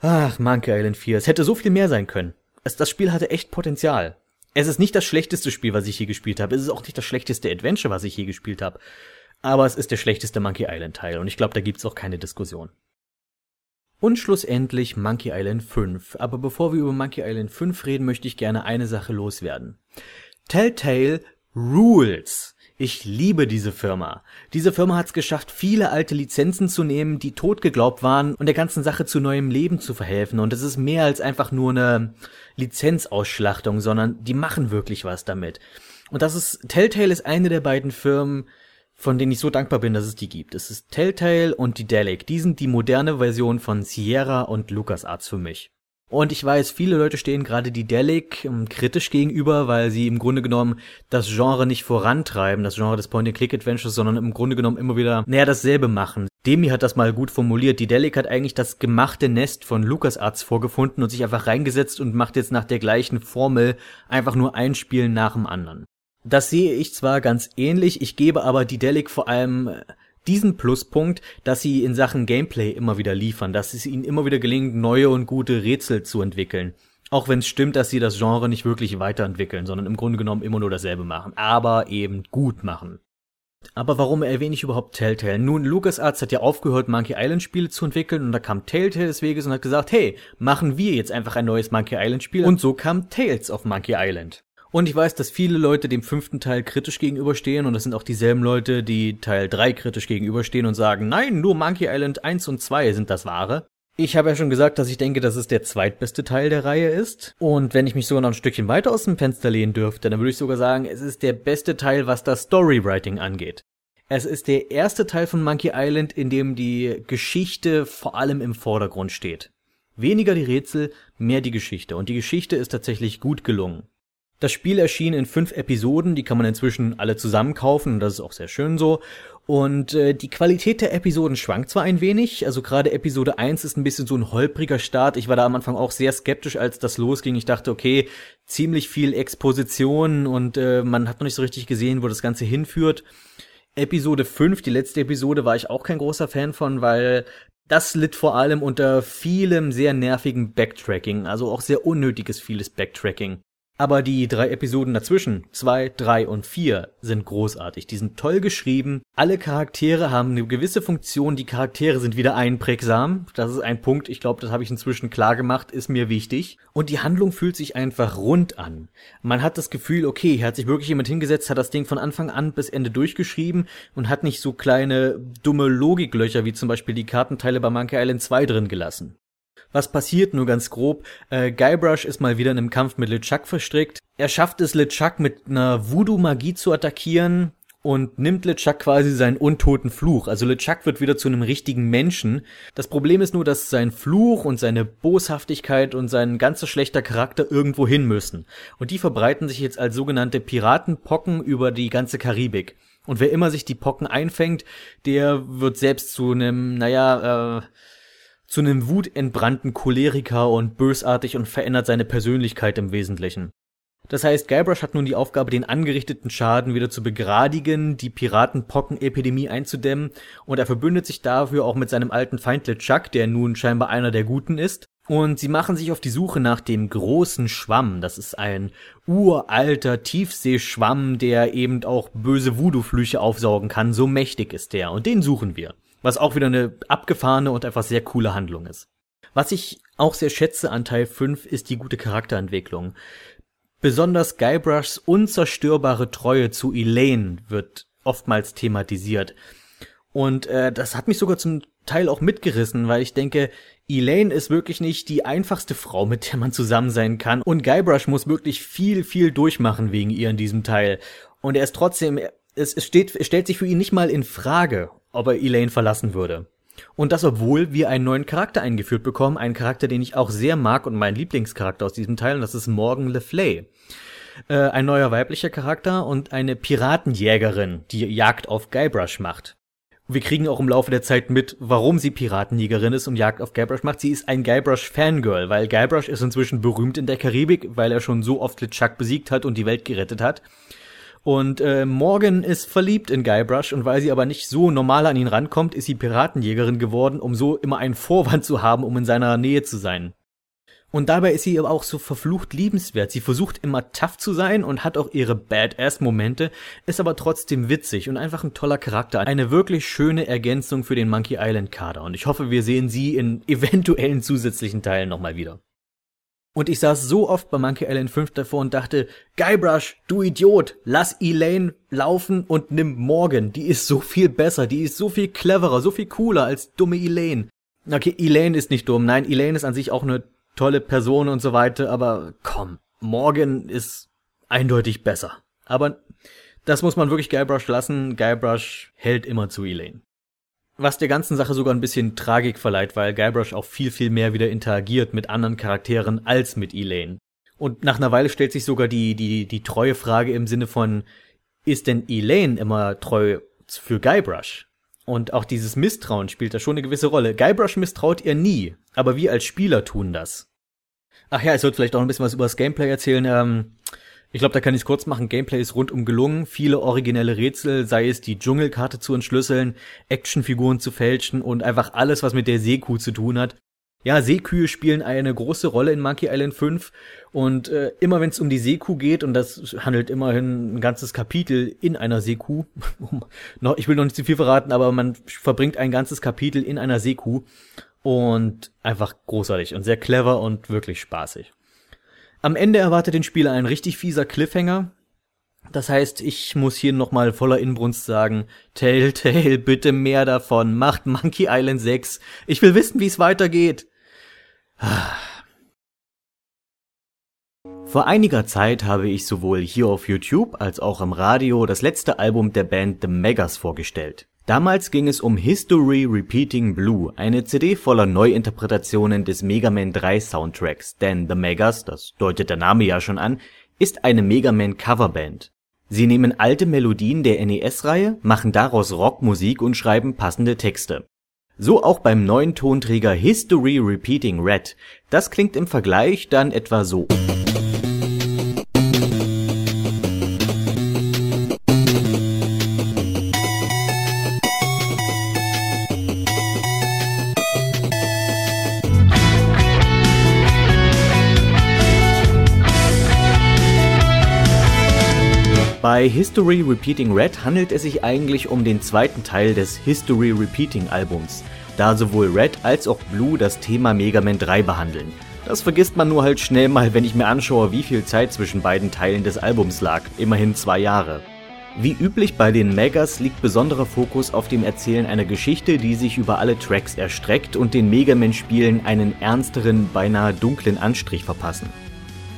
Ach, Monkey Island 4. Es hätte so viel mehr sein können. Es, das Spiel hatte echt Potenzial. Es ist nicht das schlechteste Spiel, was ich je gespielt habe. Es ist auch nicht das schlechteste Adventure, was ich je gespielt habe. Aber es ist der schlechteste Monkey Island Teil und ich glaube, da gibt's auch keine Diskussion. Und schlussendlich Monkey Island 5. Aber bevor wir über Monkey Island 5 reden, möchte ich gerne eine Sache loswerden. Telltale Rules. Ich liebe diese Firma. Diese Firma hat es geschafft, viele alte Lizenzen zu nehmen, die tot geglaubt waren und der ganzen Sache zu neuem Leben zu verhelfen. Und es ist mehr als einfach nur eine Lizenzausschlachtung, sondern die machen wirklich was damit. Und das ist, Telltale ist eine der beiden Firmen, von denen ich so dankbar bin, dass es die gibt. Es ist Telltale und die Delic. Die sind die moderne Version von Sierra und LucasArts für mich. Und ich weiß, viele Leute stehen gerade die Delic ähm, kritisch gegenüber, weil sie im Grunde genommen das Genre nicht vorantreiben, das Genre des Point-and-Click-Adventures, sondern im Grunde genommen immer wieder näher dasselbe machen. Demi hat das mal gut formuliert. Die Delic hat eigentlich das gemachte Nest von LucasArts vorgefunden und sich einfach reingesetzt und macht jetzt nach der gleichen Formel einfach nur ein Spiel nach dem anderen. Das sehe ich zwar ganz ähnlich, ich gebe aber die Delic vor allem äh, diesen Pluspunkt, dass sie in Sachen Gameplay immer wieder liefern, dass es ihnen immer wieder gelingt, neue und gute Rätsel zu entwickeln. Auch wenn es stimmt, dass sie das Genre nicht wirklich weiterentwickeln, sondern im Grunde genommen immer nur dasselbe machen, aber eben gut machen. Aber warum erwähne ich überhaupt Telltale? Nun, LucasArts hat ja aufgehört, Monkey Island Spiele zu entwickeln und da kam Telltale des Weges und hat gesagt, hey, machen wir jetzt einfach ein neues Monkey Island Spiel und so kam Tales of Monkey Island. Und ich weiß, dass viele Leute dem fünften Teil kritisch gegenüberstehen und das sind auch dieselben Leute, die Teil 3 kritisch gegenüberstehen und sagen, nein, nur Monkey Island 1 und 2 sind das wahre. Ich habe ja schon gesagt, dass ich denke, dass es der zweitbeste Teil der Reihe ist. Und wenn ich mich sogar noch ein Stückchen weiter aus dem Fenster lehnen dürfte, dann würde ich sogar sagen, es ist der beste Teil, was das Storywriting angeht. Es ist der erste Teil von Monkey Island, in dem die Geschichte vor allem im Vordergrund steht. Weniger die Rätsel, mehr die Geschichte. Und die Geschichte ist tatsächlich gut gelungen. Das Spiel erschien in fünf Episoden, die kann man inzwischen alle zusammen kaufen das ist auch sehr schön so. Und äh, die Qualität der Episoden schwankt zwar ein wenig, also gerade Episode 1 ist ein bisschen so ein holpriger Start. Ich war da am Anfang auch sehr skeptisch, als das losging. Ich dachte, okay, ziemlich viel Exposition und äh, man hat noch nicht so richtig gesehen, wo das Ganze hinführt. Episode 5, die letzte Episode, war ich auch kein großer Fan von, weil das litt vor allem unter vielem sehr nervigen Backtracking, also auch sehr unnötiges vieles Backtracking. Aber die drei Episoden dazwischen, zwei, drei und vier, sind großartig. Die sind toll geschrieben. Alle Charaktere haben eine gewisse Funktion. Die Charaktere sind wieder einprägsam. Das ist ein Punkt, ich glaube, das habe ich inzwischen klar gemacht, ist mir wichtig. Und die Handlung fühlt sich einfach rund an. Man hat das Gefühl, okay, hier hat sich wirklich jemand hingesetzt, hat das Ding von Anfang an bis Ende durchgeschrieben und hat nicht so kleine dumme Logiklöcher wie zum Beispiel die Kartenteile bei Monkey Island 2 drin gelassen. Was passiert nur ganz grob? Äh, Guybrush ist mal wieder in einem Kampf mit LeChuck verstrickt. Er schafft es, LeChuck mit einer Voodoo-Magie zu attackieren und nimmt LeChuck quasi seinen untoten Fluch. Also LeChuck wird wieder zu einem richtigen Menschen. Das Problem ist nur, dass sein Fluch und seine Boshaftigkeit und sein ganzer schlechter Charakter irgendwo hin müssen. Und die verbreiten sich jetzt als sogenannte Piratenpocken über die ganze Karibik. Und wer immer sich die Pocken einfängt, der wird selbst zu einem, naja, äh, zu einem wutentbrannten Choleriker und bösartig und verändert seine Persönlichkeit im Wesentlichen. Das heißt, Guybrush hat nun die Aufgabe, den angerichteten Schaden wieder zu begradigen, die Piratenpockenepidemie einzudämmen, und er verbündet sich dafür auch mit seinem alten Feind LeChuck, der nun scheinbar einer der Guten ist. Und sie machen sich auf die Suche nach dem großen Schwamm. Das ist ein uralter Tiefseeschwamm, der eben auch böse Voodoo-Flüche aufsaugen kann. So mächtig ist der. Und den suchen wir. Was auch wieder eine abgefahrene und einfach sehr coole Handlung ist. Was ich auch sehr schätze an Teil 5 ist die gute Charakterentwicklung. Besonders Guybrushs unzerstörbare Treue zu Elaine wird oftmals thematisiert. Und äh, das hat mich sogar zum Teil auch mitgerissen, weil ich denke, Elaine ist wirklich nicht die einfachste Frau, mit der man zusammen sein kann. Und Guybrush muss wirklich viel, viel durchmachen wegen ihr in diesem Teil. Und er ist trotzdem, es, es, steht, stellt sich für ihn nicht mal in Frage, ob er Elaine verlassen würde. Und das, obwohl wir einen neuen Charakter eingeführt bekommen, einen Charakter, den ich auch sehr mag und mein Lieblingscharakter aus diesem Teil, und das ist Morgan Le Flay. Äh, ein neuer weiblicher Charakter und eine Piratenjägerin, die Jagd auf Guybrush macht. Wir kriegen auch im Laufe der Zeit mit, warum sie Piratenjägerin ist und Jagd auf Guybrush macht. Sie ist ein Guybrush-Fangirl, weil Guybrush ist inzwischen berühmt in der Karibik, weil er schon so oft LeChuck besiegt hat und die Welt gerettet hat. Und äh, Morgan ist verliebt in Guybrush und weil sie aber nicht so normal an ihn rankommt, ist sie Piratenjägerin geworden, um so immer einen Vorwand zu haben, um in seiner Nähe zu sein. Und dabei ist sie aber auch so verflucht liebenswert. Sie versucht immer tough zu sein und hat auch ihre Badass-Momente, ist aber trotzdem witzig und einfach ein toller Charakter. Eine wirklich schöne Ergänzung für den Monkey Island Kader. Und ich hoffe, wir sehen sie in eventuellen zusätzlichen Teilen nochmal wieder. Und ich saß so oft bei Monkey Island 5 davor und dachte, Guybrush, du Idiot, lass Elaine laufen und nimm Morgan. Die ist so viel besser, die ist so viel cleverer, so viel cooler als dumme Elaine. Okay, Elaine ist nicht dumm. Nein, Elaine ist an sich auch eine tolle Person und so weiter, aber komm, Morgan ist eindeutig besser. Aber das muss man wirklich Guybrush lassen. Guybrush hält immer zu Elaine was der ganzen Sache sogar ein bisschen Tragik verleiht, weil Guybrush auch viel, viel mehr wieder interagiert mit anderen Charakteren als mit Elaine. Und nach einer Weile stellt sich sogar die, die, die treue Frage im Sinne von, ist denn Elaine immer treu für Guybrush? Und auch dieses Misstrauen spielt da schon eine gewisse Rolle. Guybrush misstraut ihr nie, aber wir als Spieler tun das. Ach ja, ich sollte vielleicht auch ein bisschen was über das Gameplay erzählen. Ähm, ich glaube, da kann ich es kurz machen. Gameplay ist rundum gelungen. Viele originelle Rätsel, sei es die Dschungelkarte zu entschlüsseln, Actionfiguren zu fälschen und einfach alles, was mit der Seekuh zu tun hat. Ja, Seekühe spielen eine große Rolle in Monkey Island 5 und äh, immer wenn es um die Seekuh geht, und das handelt immerhin ein ganzes Kapitel in einer Seekuh, ich will noch nicht zu viel verraten, aber man verbringt ein ganzes Kapitel in einer Seekuh und einfach großartig und sehr clever und wirklich spaßig. Am Ende erwartet den Spieler ein richtig fieser Cliffhanger. Das heißt, ich muss hier nochmal voller Inbrunst sagen, Telltale, bitte mehr davon, macht Monkey Island 6. Ich will wissen, wie es weitergeht. Vor einiger Zeit habe ich sowohl hier auf YouTube als auch im Radio das letzte Album der Band The Megas vorgestellt. Damals ging es um History Repeating Blue, eine CD voller Neuinterpretationen des Mega Man 3 Soundtracks, denn The Megas, das deutet der Name ja schon an, ist eine Mega Man Coverband. Sie nehmen alte Melodien der NES-Reihe, machen daraus Rockmusik und schreiben passende Texte. So auch beim neuen Tonträger History Repeating Red. Das klingt im Vergleich dann etwa so. Bei History Repeating Red handelt es sich eigentlich um den zweiten Teil des History Repeating Albums, da sowohl Red als auch Blue das Thema Mega Man 3 behandeln. Das vergisst man nur halt schnell mal, wenn ich mir anschaue, wie viel Zeit zwischen beiden Teilen des Albums lag, immerhin zwei Jahre. Wie üblich bei den Megas liegt besonderer Fokus auf dem Erzählen einer Geschichte, die sich über alle Tracks erstreckt und den Mega Man Spielen einen ernsteren, beinahe dunklen Anstrich verpassen.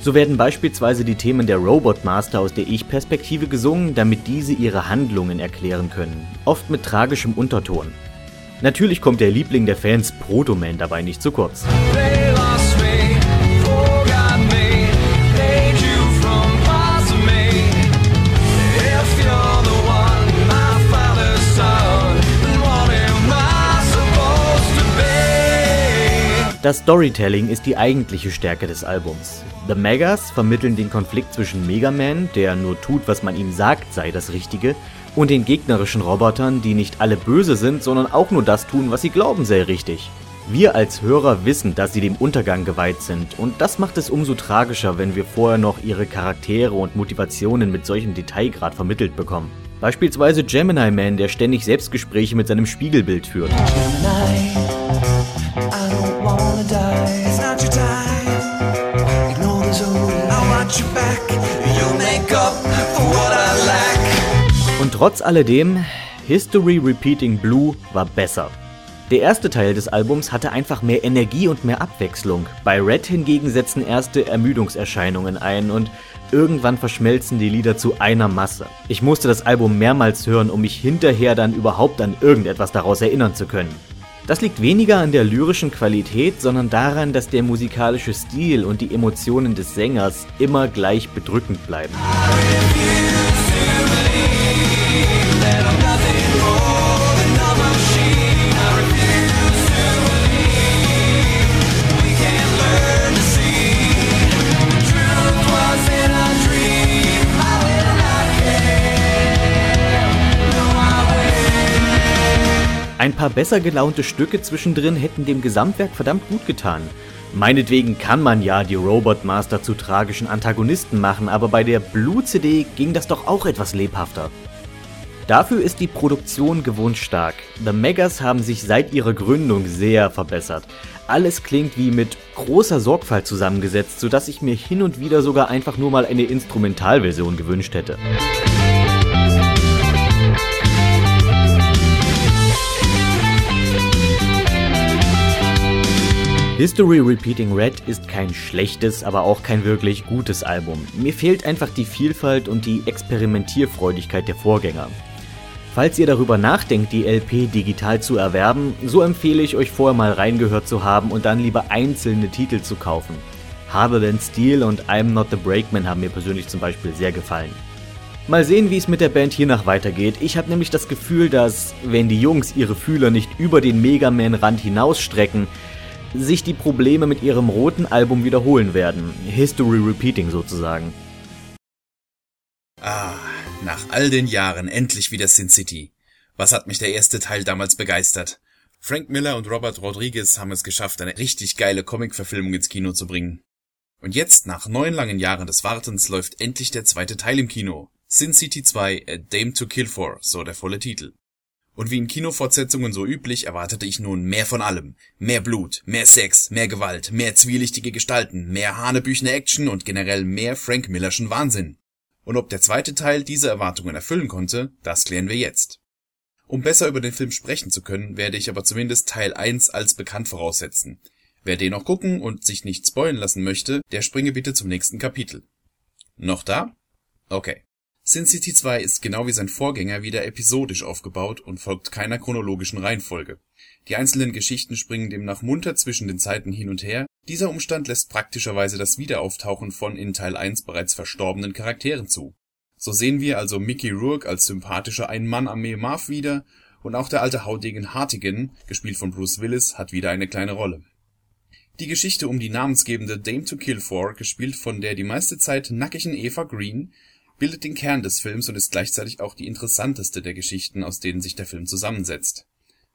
So werden beispielsweise die Themen der Robot Master aus der Ich-Perspektive gesungen, damit diese ihre Handlungen erklären können, oft mit tragischem Unterton. Natürlich kommt der Liebling der Fans Proto-Man dabei nicht zu kurz. Das Storytelling ist die eigentliche Stärke des Albums. The Megas vermitteln den Konflikt zwischen Mega Man, der nur tut, was man ihm sagt, sei das Richtige, und den gegnerischen Robotern, die nicht alle böse sind, sondern auch nur das tun, was sie glauben sei richtig. Wir als Hörer wissen, dass sie dem Untergang geweiht sind, und das macht es umso tragischer, wenn wir vorher noch ihre Charaktere und Motivationen mit solchem Detailgrad vermittelt bekommen. Beispielsweise Gemini Man, der ständig Selbstgespräche mit seinem Spiegelbild führt. Gemini, und trotz alledem, History Repeating Blue war besser. Der erste Teil des Albums hatte einfach mehr Energie und mehr Abwechslung. Bei Red hingegen setzen erste Ermüdungserscheinungen ein und irgendwann verschmelzen die Lieder zu einer Masse. Ich musste das Album mehrmals hören, um mich hinterher dann überhaupt an irgendetwas daraus erinnern zu können. Das liegt weniger an der lyrischen Qualität, sondern daran, dass der musikalische Stil und die Emotionen des Sängers immer gleich bedrückend bleiben. Ein paar besser gelaunte Stücke zwischendrin hätten dem Gesamtwerk verdammt gut getan. Meinetwegen kann man ja die Robot Master zu tragischen Antagonisten machen, aber bei der Blue CD ging das doch auch etwas lebhafter. Dafür ist die Produktion gewohnt stark. The Megas haben sich seit ihrer Gründung sehr verbessert. Alles klingt wie mit großer Sorgfalt zusammengesetzt, sodass ich mir hin und wieder sogar einfach nur mal eine Instrumentalversion gewünscht hätte. History Repeating Red ist kein schlechtes, aber auch kein wirklich gutes Album. Mir fehlt einfach die Vielfalt und die Experimentierfreudigkeit der Vorgänger. Falls ihr darüber nachdenkt, die LP digital zu erwerben, so empfehle ich euch vorher mal reingehört zu haben und dann lieber einzelne Titel zu kaufen. Harder Than Steel und I'm Not the Breakman haben mir persönlich zum Beispiel sehr gefallen. Mal sehen, wie es mit der Band hiernach weitergeht. Ich habe nämlich das Gefühl, dass, wenn die Jungs ihre Fühler nicht über den Mega Man-Rand hinausstrecken, sich die Probleme mit ihrem roten Album wiederholen werden. History repeating sozusagen. Ah, nach all den Jahren endlich wieder Sin City. Was hat mich der erste Teil damals begeistert? Frank Miller und Robert Rodriguez haben es geschafft, eine richtig geile Comic-Verfilmung ins Kino zu bringen. Und jetzt, nach neun langen Jahren des Wartens, läuft endlich der zweite Teil im Kino. Sin City 2, A Dame to Kill For, so der volle Titel. Und wie in Kinofortsetzungen so üblich erwartete ich nun mehr von allem. Mehr Blut, mehr Sex, mehr Gewalt, mehr zwielichtige Gestalten, mehr hanebüchene Action und generell mehr Frank Millerschen Wahnsinn. Und ob der zweite Teil diese Erwartungen erfüllen konnte, das klären wir jetzt. Um besser über den Film sprechen zu können, werde ich aber zumindest Teil 1 als bekannt voraussetzen. Wer den noch gucken und sich nicht spoilen lassen möchte, der springe bitte zum nächsten Kapitel. Noch da? Okay. Sin City 2 ist genau wie sein Vorgänger wieder episodisch aufgebaut und folgt keiner chronologischen Reihenfolge. Die einzelnen Geschichten springen demnach munter zwischen den Zeiten hin und her, dieser Umstand lässt praktischerweise das Wiederauftauchen von in Teil 1 bereits verstorbenen Charakteren zu. So sehen wir also Mickey Rourke als sympathische Ein-Mann-Armee Marv wieder und auch der alte Haudegen Hartigan, gespielt von Bruce Willis, hat wieder eine kleine Rolle. Die Geschichte um die namensgebende Dame to Kill For, gespielt von der die meiste Zeit nackigen Eva Green, bildet den Kern des Films und ist gleichzeitig auch die interessanteste der Geschichten, aus denen sich der Film zusammensetzt.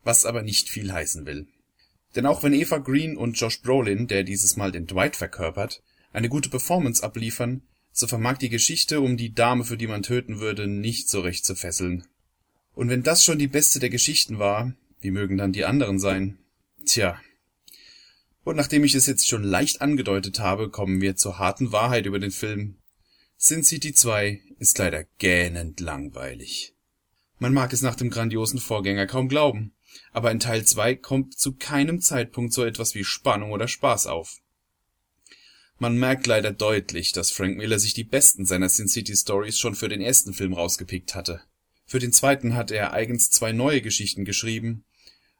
Was aber nicht viel heißen will. Denn auch wenn Eva Green und Josh Brolin, der dieses Mal den Dwight verkörpert, eine gute Performance abliefern, so vermag die Geschichte um die Dame, für die man töten würde, nicht so recht zu fesseln. Und wenn das schon die beste der Geschichten war, wie mögen dann die anderen sein? Tja. Und nachdem ich es jetzt schon leicht angedeutet habe, kommen wir zur harten Wahrheit über den Film, Sin City 2 ist leider gähnend langweilig. Man mag es nach dem grandiosen Vorgänger kaum glauben, aber in Teil 2 kommt zu keinem Zeitpunkt so etwas wie Spannung oder Spaß auf. Man merkt leider deutlich, dass Frank Miller sich die besten seiner Sin City Stories schon für den ersten Film rausgepickt hatte. Für den zweiten hat er eigens zwei neue Geschichten geschrieben.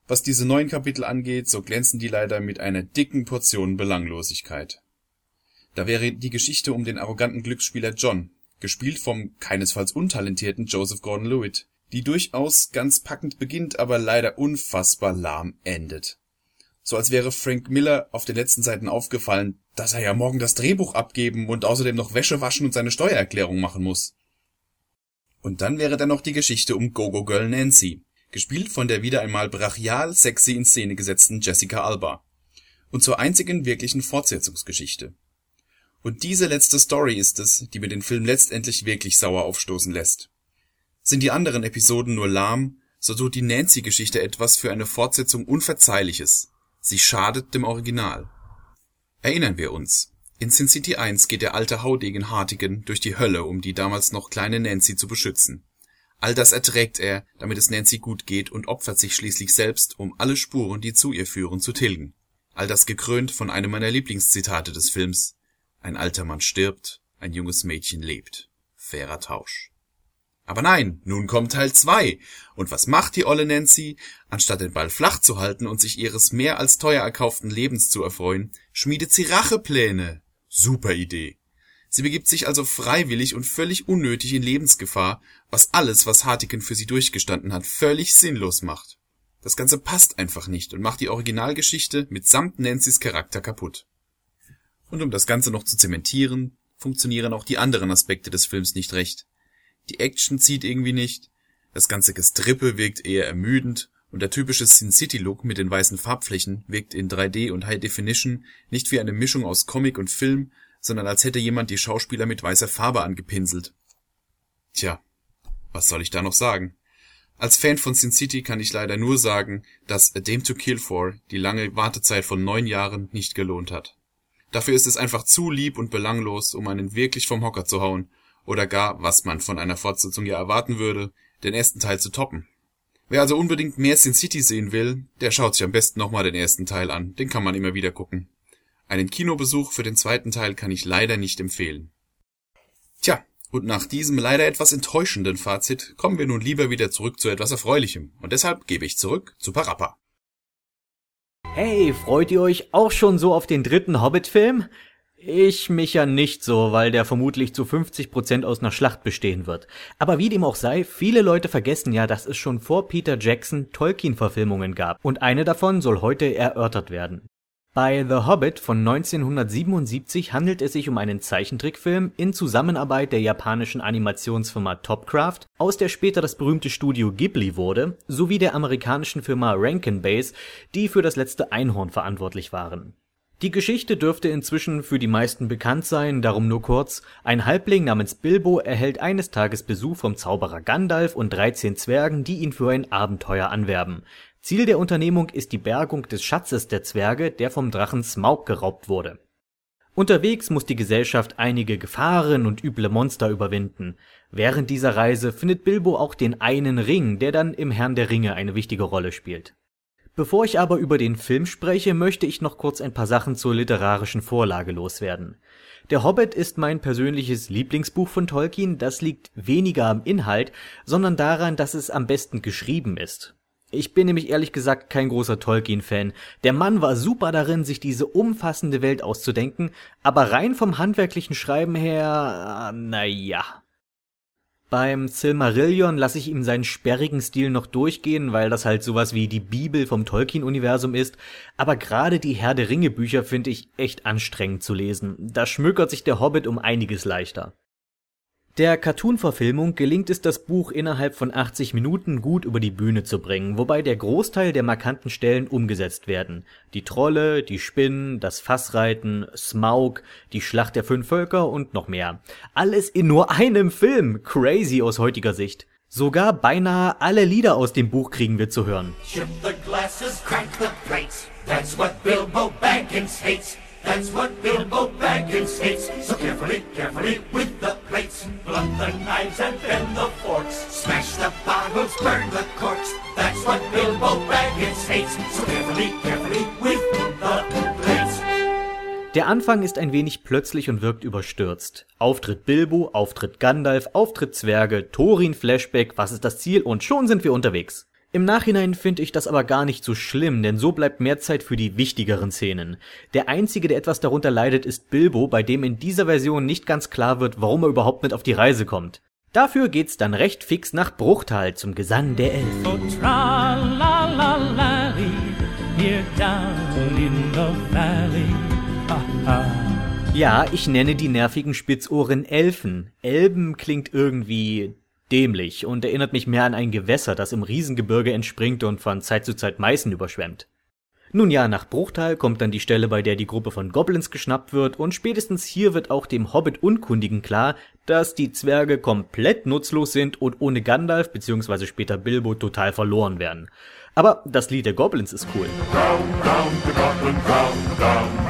Was diese neuen Kapitel angeht, so glänzen die leider mit einer dicken Portion Belanglosigkeit. Da wäre die Geschichte um den arroganten Glücksspieler John, gespielt vom keinesfalls untalentierten Joseph Gordon-Levitt, die durchaus ganz packend beginnt, aber leider unfassbar lahm endet. So als wäre Frank Miller auf den letzten Seiten aufgefallen, dass er ja morgen das Drehbuch abgeben und außerdem noch Wäsche waschen und seine Steuererklärung machen muss. Und dann wäre da noch die Geschichte um Gogo Girl Nancy, gespielt von der wieder einmal brachial sexy in Szene gesetzten Jessica Alba. Und zur einzigen wirklichen Fortsetzungsgeschichte. Und diese letzte Story ist es, die mir den Film letztendlich wirklich sauer aufstoßen lässt. Sind die anderen Episoden nur lahm, so tut die Nancy-Geschichte etwas für eine Fortsetzung Unverzeihliches. Sie schadet dem Original. Erinnern wir uns. In Sin City 1 geht der alte Haudegen Hartigan durch die Hölle, um die damals noch kleine Nancy zu beschützen. All das erträgt er, damit es Nancy gut geht und opfert sich schließlich selbst, um alle Spuren, die zu ihr führen, zu tilgen. All das gekrönt von einem meiner Lieblingszitate des Films. Ein alter Mann stirbt, ein junges Mädchen lebt. Fairer Tausch. Aber nein, nun kommt Teil 2. Und was macht die olle Nancy? Anstatt den Ball flach zu halten und sich ihres mehr als teuer erkauften Lebens zu erfreuen, schmiedet sie Rachepläne. Super Idee. Sie begibt sich also freiwillig und völlig unnötig in Lebensgefahr, was alles, was Hartiken für sie durchgestanden hat, völlig sinnlos macht. Das Ganze passt einfach nicht und macht die Originalgeschichte mitsamt Nancy's Charakter kaputt. Und um das Ganze noch zu zementieren, funktionieren auch die anderen Aspekte des Films nicht recht. Die Action zieht irgendwie nicht, das ganze Gestrippe wirkt eher ermüdend und der typische Sin City Look mit den weißen Farbflächen wirkt in 3D und High Definition nicht wie eine Mischung aus Comic und Film, sondern als hätte jemand die Schauspieler mit weißer Farbe angepinselt. Tja, was soll ich da noch sagen? Als Fan von Sin City kann ich leider nur sagen, dass A Dame to Kill For die lange Wartezeit von neun Jahren nicht gelohnt hat. Dafür ist es einfach zu lieb und belanglos, um einen wirklich vom Hocker zu hauen oder gar, was man von einer Fortsetzung ja erwarten würde, den ersten Teil zu toppen. Wer also unbedingt mehr Sin City sehen will, der schaut sich am besten nochmal den ersten Teil an, den kann man immer wieder gucken. Einen Kinobesuch für den zweiten Teil kann ich leider nicht empfehlen. Tja, und nach diesem leider etwas enttäuschenden Fazit kommen wir nun lieber wieder zurück zu etwas Erfreulichem, und deshalb gebe ich zurück zu Parappa. Hey, freut ihr euch auch schon so auf den dritten Hobbit-Film? Ich mich ja nicht so, weil der vermutlich zu 50% aus einer Schlacht bestehen wird. Aber wie dem auch sei, viele Leute vergessen ja, dass es schon vor Peter Jackson Tolkien-Verfilmungen gab. Und eine davon soll heute erörtert werden. Bei The Hobbit von 1977 handelt es sich um einen Zeichentrickfilm in Zusammenarbeit der japanischen Animationsfirma Topcraft, aus der später das berühmte Studio Ghibli wurde, sowie der amerikanischen Firma Rankin Bass, die für das letzte Einhorn verantwortlich waren. Die Geschichte dürfte inzwischen für die meisten bekannt sein, darum nur kurz. Ein Halbling namens Bilbo erhält eines Tages Besuch vom Zauberer Gandalf und 13 Zwergen, die ihn für ein Abenteuer anwerben. Ziel der Unternehmung ist die Bergung des Schatzes der Zwerge, der vom Drachen Smaug geraubt wurde. Unterwegs muss die Gesellschaft einige Gefahren und üble Monster überwinden. Während dieser Reise findet Bilbo auch den einen Ring, der dann im Herrn der Ringe eine wichtige Rolle spielt. Bevor ich aber über den Film spreche, möchte ich noch kurz ein paar Sachen zur literarischen Vorlage loswerden. Der Hobbit ist mein persönliches Lieblingsbuch von Tolkien, das liegt weniger am Inhalt, sondern daran, dass es am besten geschrieben ist. Ich bin nämlich ehrlich gesagt kein großer Tolkien-Fan. Der Mann war super darin, sich diese umfassende Welt auszudenken, aber rein vom handwerklichen Schreiben her, naja. Beim Silmarillion lasse ich ihm seinen sperrigen Stil noch durchgehen, weil das halt sowas wie die Bibel vom Tolkien-Universum ist, aber gerade die Herr der Ringe-Bücher finde ich echt anstrengend zu lesen. Da schmökert sich der Hobbit um einiges leichter. Der Cartoon-Verfilmung gelingt es, das Buch innerhalb von 80 Minuten gut über die Bühne zu bringen, wobei der Großteil der markanten Stellen umgesetzt werden. Die Trolle, die Spinnen, das Fassreiten, Smaug, die Schlacht der fünf Völker und noch mehr. Alles in nur einem Film. Crazy aus heutiger Sicht. Sogar beinahe alle Lieder aus dem Buch kriegen wir zu hören. That's what Bilbo Baggins hates. That's what Bilbo Baggins hates. So carefully, carefully with the plates. Blunt the knives and bend the forks. Smash the bottles, burn the corks. That's what Bilbo Baggins hates. So carefully, carefully with the plates. Der Anfang ist ein wenig plötzlich und wirkt überstürzt. Auftritt Bilbo, Auftritt Gandalf, Auftritt Zwerge, Thorin Flashback, was ist das Ziel und schon sind wir unterwegs. Im Nachhinein finde ich das aber gar nicht so schlimm, denn so bleibt mehr Zeit für die wichtigeren Szenen. Der einzige, der etwas darunter leidet, ist Bilbo, bei dem in dieser Version nicht ganz klar wird, warum er überhaupt mit auf die Reise kommt. Dafür geht's dann recht fix nach Bruchtal zum Gesang der Elfen. So ja, ich nenne die nervigen Spitzohren Elfen. Elben klingt irgendwie dämlich und erinnert mich mehr an ein Gewässer, das im Riesengebirge entspringt und von Zeit zu Zeit Meißen überschwemmt. Nun ja, nach Bruchtal kommt dann die Stelle, bei der die Gruppe von Goblins geschnappt wird, und spätestens hier wird auch dem Hobbit-Unkundigen klar, dass die Zwerge komplett nutzlos sind und ohne Gandalf bzw. später Bilbo total verloren werden. Aber das Lied der Goblins ist cool. Down, down,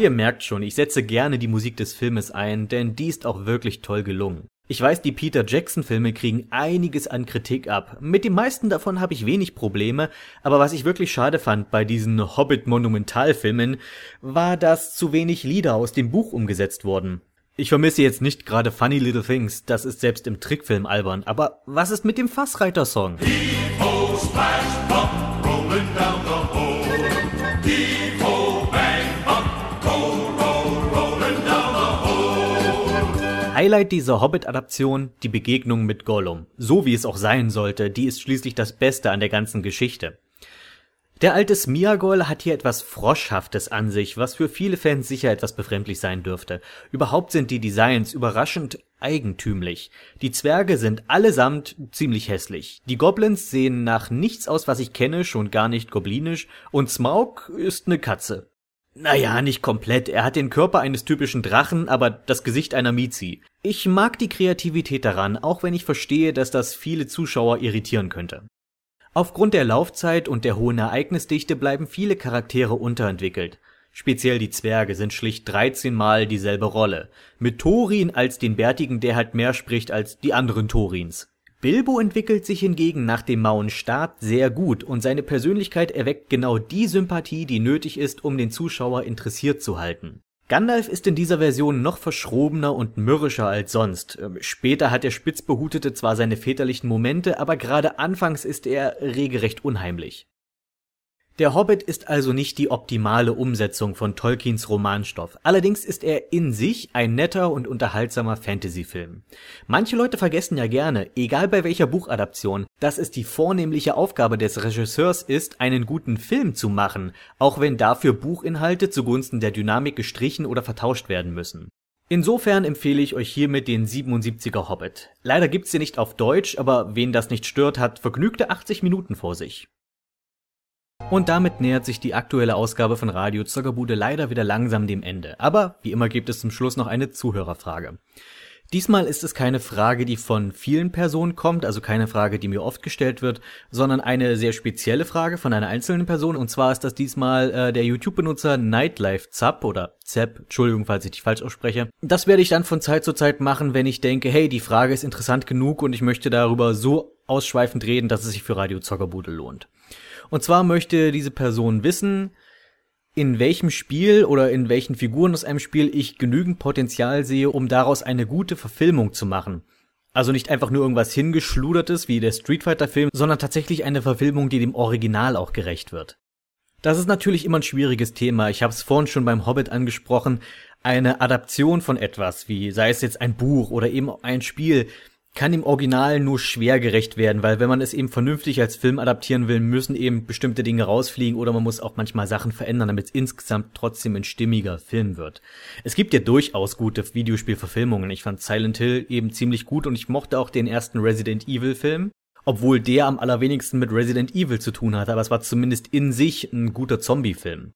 Ihr merkt schon, ich setze gerne die Musik des Filmes ein, denn die ist auch wirklich toll gelungen. Ich weiß, die Peter Jackson Filme kriegen einiges an Kritik ab. Mit den meisten davon habe ich wenig Probleme, aber was ich wirklich schade fand bei diesen Hobbit Monumentalfilmen, war, dass zu wenig Lieder aus dem Buch umgesetzt wurden. Ich vermisse jetzt nicht gerade Funny Little Things, das ist selbst im Trickfilm albern, aber was ist mit dem Fassreiter-Song? Highlight dieser Hobbit-Adaption die Begegnung mit Gollum. So wie es auch sein sollte, die ist schließlich das Beste an der ganzen Geschichte. Der alte Smiagol hat hier etwas Froschhaftes an sich, was für viele Fans sicher etwas befremdlich sein dürfte. Überhaupt sind die Designs überraschend eigentümlich. Die Zwerge sind allesamt ziemlich hässlich. Die Goblins sehen nach nichts aus, was ich kenne, schon gar nicht goblinisch, und Smaug ist eine Katze. Naja, nicht komplett. Er hat den Körper eines typischen Drachen, aber das Gesicht einer Mizi. Ich mag die Kreativität daran, auch wenn ich verstehe, dass das viele Zuschauer irritieren könnte. Aufgrund der Laufzeit und der hohen Ereignisdichte bleiben viele Charaktere unterentwickelt. Speziell die Zwerge sind schlicht 13 Mal dieselbe Rolle. Mit Thorin als den Bärtigen, der halt mehr spricht als die anderen Thorins. Bilbo entwickelt sich hingegen nach dem mauen Start sehr gut und seine Persönlichkeit erweckt genau die Sympathie, die nötig ist, um den Zuschauer interessiert zu halten. Gandalf ist in dieser Version noch verschrobener und mürrischer als sonst. Ähm, später hat der Spitzbehutete zwar seine väterlichen Momente, aber gerade anfangs ist er regelrecht unheimlich. Der Hobbit ist also nicht die optimale Umsetzung von Tolkiens Romanstoff. Allerdings ist er in sich ein netter und unterhaltsamer Fantasyfilm. Manche Leute vergessen ja gerne, egal bei welcher Buchadaption, dass es die vornehmliche Aufgabe des Regisseurs ist, einen guten Film zu machen, auch wenn dafür Buchinhalte zugunsten der Dynamik gestrichen oder vertauscht werden müssen. Insofern empfehle ich euch hiermit den 77er Hobbit. Leider gibt's den nicht auf Deutsch, aber wen das nicht stört, hat vergnügte 80 Minuten vor sich. Und damit nähert sich die aktuelle Ausgabe von Radio Zuckerbude leider wieder langsam dem Ende. Aber wie immer gibt es zum Schluss noch eine Zuhörerfrage. Diesmal ist es keine Frage, die von vielen Personen kommt, also keine Frage, die mir oft gestellt wird, sondern eine sehr spezielle Frage von einer einzelnen Person. Und zwar ist das diesmal äh, der YouTube-Benutzer Nightlife Zap oder Zap, Entschuldigung, falls ich dich falsch ausspreche. Das werde ich dann von Zeit zu Zeit machen, wenn ich denke, hey, die Frage ist interessant genug und ich möchte darüber so ausschweifend reden, dass es sich für Radio Zockerbude lohnt. Und zwar möchte diese Person wissen, in welchem Spiel oder in welchen Figuren aus einem Spiel ich genügend Potenzial sehe, um daraus eine gute Verfilmung zu machen. Also nicht einfach nur irgendwas hingeschludertes wie der Street Fighter Film, sondern tatsächlich eine Verfilmung, die dem Original auch gerecht wird. Das ist natürlich immer ein schwieriges Thema. Ich habe es vorhin schon beim Hobbit angesprochen. Eine Adaption von etwas, wie sei es jetzt ein Buch oder eben ein Spiel, kann dem Original nur schwer gerecht werden, weil wenn man es eben vernünftig als Film adaptieren will, müssen eben bestimmte Dinge rausfliegen oder man muss auch manchmal Sachen verändern, damit es insgesamt trotzdem ein stimmiger Film wird. Es gibt ja durchaus gute Videospielverfilmungen. Ich fand Silent Hill eben ziemlich gut und ich mochte auch den ersten Resident Evil Film, obwohl der am allerwenigsten mit Resident Evil zu tun hatte, aber es war zumindest in sich ein guter Zombie-Film.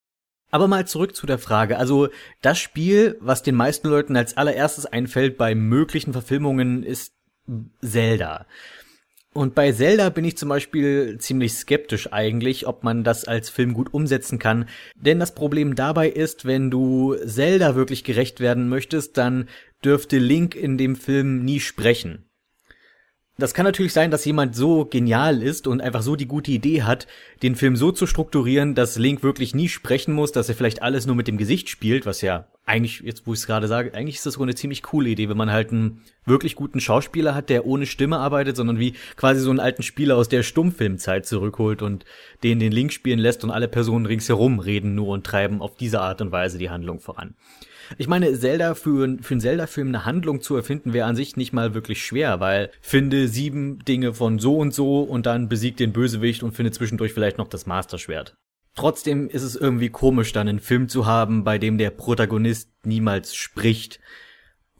Aber mal zurück zu der Frage. Also das Spiel, was den meisten Leuten als allererstes einfällt bei möglichen Verfilmungen, ist Zelda. Und bei Zelda bin ich zum Beispiel ziemlich skeptisch eigentlich, ob man das als Film gut umsetzen kann. Denn das Problem dabei ist, wenn du Zelda wirklich gerecht werden möchtest, dann dürfte Link in dem Film nie sprechen. Das kann natürlich sein, dass jemand so genial ist und einfach so die gute Idee hat, den Film so zu strukturieren, dass Link wirklich nie sprechen muss, dass er vielleicht alles nur mit dem Gesicht spielt, was ja eigentlich, jetzt wo ich es gerade sage, eigentlich ist das so eine ziemlich coole Idee, wenn man halt einen wirklich guten Schauspieler hat, der ohne Stimme arbeitet, sondern wie quasi so einen alten Spieler aus der Stummfilmzeit zurückholt und den den Link spielen lässt und alle Personen ringsherum reden nur und treiben auf diese Art und Weise die Handlung voran. Ich meine, Zelda für, für einen Zelda-Film eine Handlung zu erfinden, wäre an sich nicht mal wirklich schwer, weil finde sieben Dinge von so und so und dann besiegt den Bösewicht und finde zwischendurch vielleicht noch das Master-Schwert. Trotzdem ist es irgendwie komisch, dann einen Film zu haben, bei dem der Protagonist niemals spricht.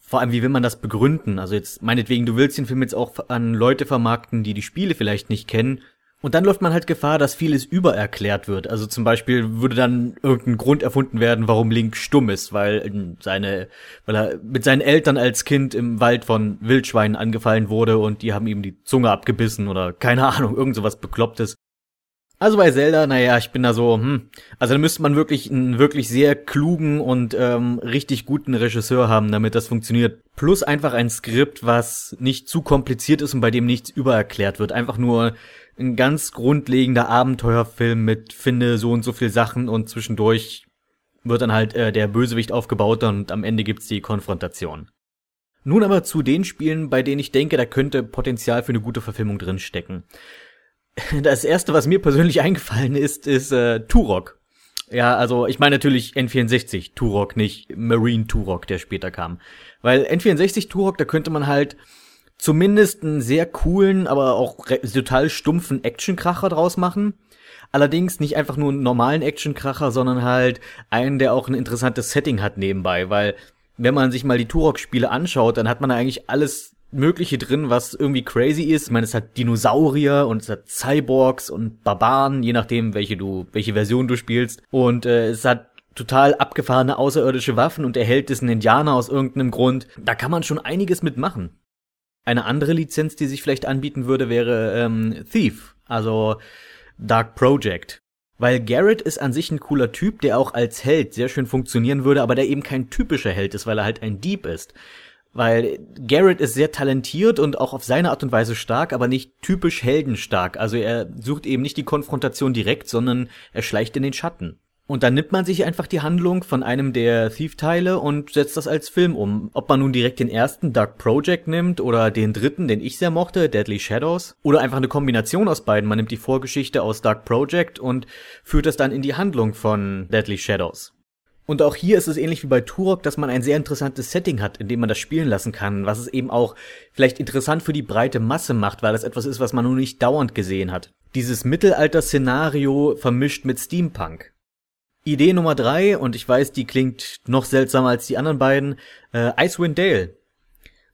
Vor allem, wie will man das begründen? Also jetzt, meinetwegen, du willst den Film jetzt auch an Leute vermarkten, die die Spiele vielleicht nicht kennen. Und dann läuft man halt Gefahr, dass vieles übererklärt wird. Also zum Beispiel würde dann irgendein Grund erfunden werden, warum Link stumm ist, weil seine, weil er mit seinen Eltern als Kind im Wald von Wildschweinen angefallen wurde und die haben ihm die Zunge abgebissen oder keine Ahnung, irgend sowas Beklopptes. Also bei Zelda, naja, ich bin da so, hm, also da müsste man wirklich einen wirklich sehr klugen und ähm, richtig guten Regisseur haben, damit das funktioniert. Plus einfach ein Skript, was nicht zu kompliziert ist und bei dem nichts übererklärt wird. Einfach nur ein ganz grundlegender Abenteuerfilm mit finde so und so viel Sachen und zwischendurch wird dann halt äh, der Bösewicht aufgebaut und am Ende gibt's die Konfrontation. Nun aber zu den Spielen, bei denen ich denke, da könnte Potenzial für eine gute Verfilmung drin stecken. Das erste, was mir persönlich eingefallen ist, ist äh, Turok. Ja, also ich meine natürlich N64 Turok, nicht Marine Turok, der später kam. Weil N64 Turok, da könnte man halt zumindest einen sehr coolen, aber auch total stumpfen Actionkracher draus machen. Allerdings nicht einfach nur einen normalen Actionkracher, sondern halt einen, der auch ein interessantes Setting hat nebenbei, weil wenn man sich mal die Turok-Spiele anschaut, dann hat man eigentlich alles Mögliche drin, was irgendwie crazy ist. Ich meine, es hat Dinosaurier und es hat Cyborgs und Barbaren, je nachdem, welche du, welche Version du spielst. Und äh, es hat total abgefahrene außerirdische Waffen und der Held ist ein Indianer aus irgendeinem Grund. Da kann man schon einiges mitmachen. Eine andere Lizenz, die sich vielleicht anbieten würde, wäre ähm, Thief, also Dark Project. Weil Garrett ist an sich ein cooler Typ, der auch als Held sehr schön funktionieren würde, aber der eben kein typischer Held ist, weil er halt ein Dieb ist. Weil Garrett ist sehr talentiert und auch auf seine Art und Weise stark, aber nicht typisch heldenstark. Also er sucht eben nicht die Konfrontation direkt, sondern er schleicht in den Schatten. Und dann nimmt man sich einfach die Handlung von einem der Thief-Teile und setzt das als Film um. Ob man nun direkt den ersten Dark Project nimmt oder den dritten, den ich sehr mochte, Deadly Shadows, oder einfach eine Kombination aus beiden. Man nimmt die Vorgeschichte aus Dark Project und führt das dann in die Handlung von Deadly Shadows. Und auch hier ist es ähnlich wie bei Turok, dass man ein sehr interessantes Setting hat, in dem man das spielen lassen kann, was es eben auch vielleicht interessant für die breite Masse macht, weil das etwas ist, was man nun nicht dauernd gesehen hat. Dieses Mittelalter-Szenario vermischt mit Steampunk. Idee Nummer drei, und ich weiß, die klingt noch seltsamer als die anderen beiden, äh, Icewind Dale.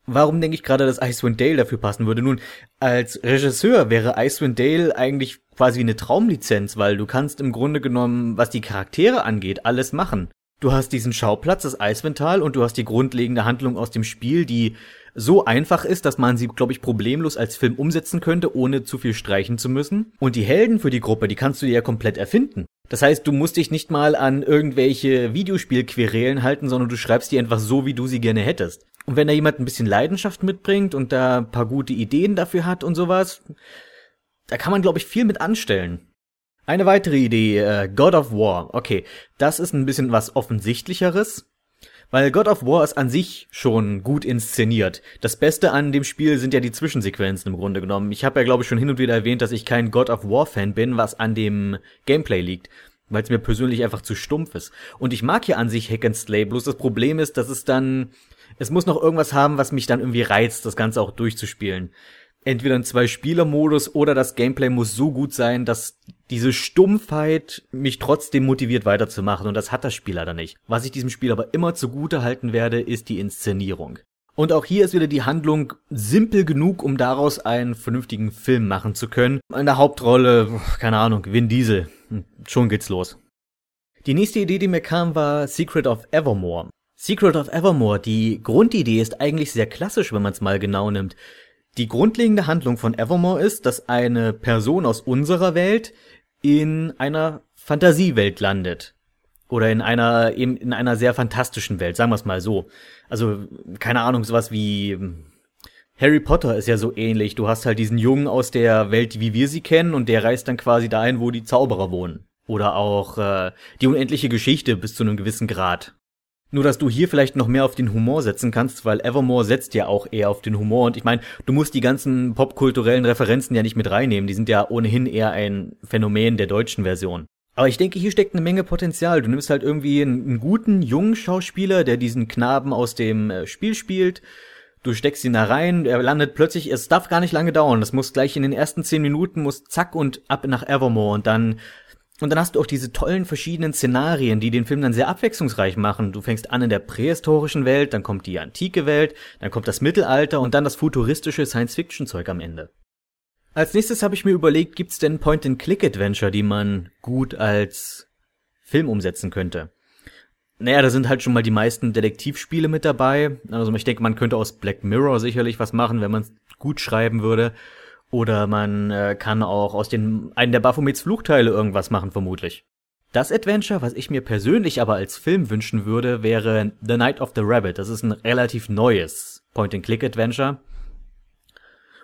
Warum denke ich gerade, dass Icewind Dale dafür passen würde? Nun, als Regisseur wäre Icewind Dale eigentlich quasi eine Traumlizenz, weil du kannst im Grunde genommen, was die Charaktere angeht, alles machen. Du hast diesen Schauplatz, das Eisvental, und du hast die grundlegende Handlung aus dem Spiel, die so einfach ist, dass man sie, glaube ich, problemlos als Film umsetzen könnte, ohne zu viel streichen zu müssen. Und die Helden für die Gruppe, die kannst du dir ja komplett erfinden. Das heißt, du musst dich nicht mal an irgendwelche Videospielquerelen halten, sondern du schreibst die einfach so, wie du sie gerne hättest. Und wenn da jemand ein bisschen Leidenschaft mitbringt und da ein paar gute Ideen dafür hat und sowas, da kann man, glaube ich, viel mit anstellen. Eine weitere Idee, äh, God of War. Okay, das ist ein bisschen was offensichtlicheres. Weil God of War ist an sich schon gut inszeniert. Das Beste an dem Spiel sind ja die Zwischensequenzen im Grunde genommen. Ich habe ja, glaube ich, schon hin und wieder erwähnt, dass ich kein God of War-Fan bin, was an dem Gameplay liegt. Weil es mir persönlich einfach zu stumpf ist. Und ich mag ja an sich Hack and Slay, bloß das Problem ist, dass es dann, es muss noch irgendwas haben, was mich dann irgendwie reizt, das Ganze auch durchzuspielen entweder ein Zwei-Spieler-Modus oder das Gameplay muss so gut sein, dass diese Stumpfheit mich trotzdem motiviert weiterzumachen und das hat das Spiel leider nicht. Was ich diesem Spiel aber immer zugute halten werde, ist die Inszenierung. Und auch hier ist wieder die Handlung simpel genug, um daraus einen vernünftigen Film machen zu können. In der Hauptrolle, keine Ahnung, Vin Diesel. Hm, schon geht's los. Die nächste Idee, die mir kam, war Secret of Evermore. Secret of Evermore, die Grundidee ist eigentlich sehr klassisch, wenn man es mal genau nimmt. Die grundlegende Handlung von Evermore ist, dass eine Person aus unserer Welt in einer Fantasiewelt landet. Oder in einer, eben in einer sehr fantastischen Welt, sagen wir es mal so. Also, keine Ahnung, sowas wie hm, Harry Potter ist ja so ähnlich. Du hast halt diesen Jungen aus der Welt, wie wir sie kennen, und der reist dann quasi dahin, wo die Zauberer wohnen. Oder auch äh, die unendliche Geschichte bis zu einem gewissen Grad. Nur, dass du hier vielleicht noch mehr auf den Humor setzen kannst, weil Evermore setzt ja auch eher auf den Humor. Und ich meine, du musst die ganzen popkulturellen Referenzen ja nicht mit reinnehmen. Die sind ja ohnehin eher ein Phänomen der deutschen Version. Aber ich denke, hier steckt eine Menge Potenzial. Du nimmst halt irgendwie einen, guten, jungen Schauspieler, der diesen Knaben aus dem äh, Spiel spielt. Du steckst ihn da rein, er landet plötzlich, es darf gar nicht lange dauern. Das muss gleich in den ersten zehn Minuten, muss zack und ab nach Evermore und dann und dann hast du auch diese tollen verschiedenen Szenarien, die den Film dann sehr abwechslungsreich machen. Du fängst an in der prähistorischen Welt, dann kommt die antike Welt, dann kommt das Mittelalter und dann das futuristische Science-Fiction-Zeug am Ende. Als nächstes habe ich mir überlegt, gibt's denn Point-and-Click-Adventure, die man gut als Film umsetzen könnte? Naja, da sind halt schon mal die meisten Detektivspiele mit dabei. Also ich denke, man könnte aus Black Mirror sicherlich was machen, wenn man gut schreiben würde. Oder man äh, kann auch aus den einen der Baphomets Flugteile irgendwas machen, vermutlich. Das Adventure, was ich mir persönlich aber als Film wünschen würde, wäre The Night of the Rabbit. Das ist ein relativ neues Point-and-Click-Adventure.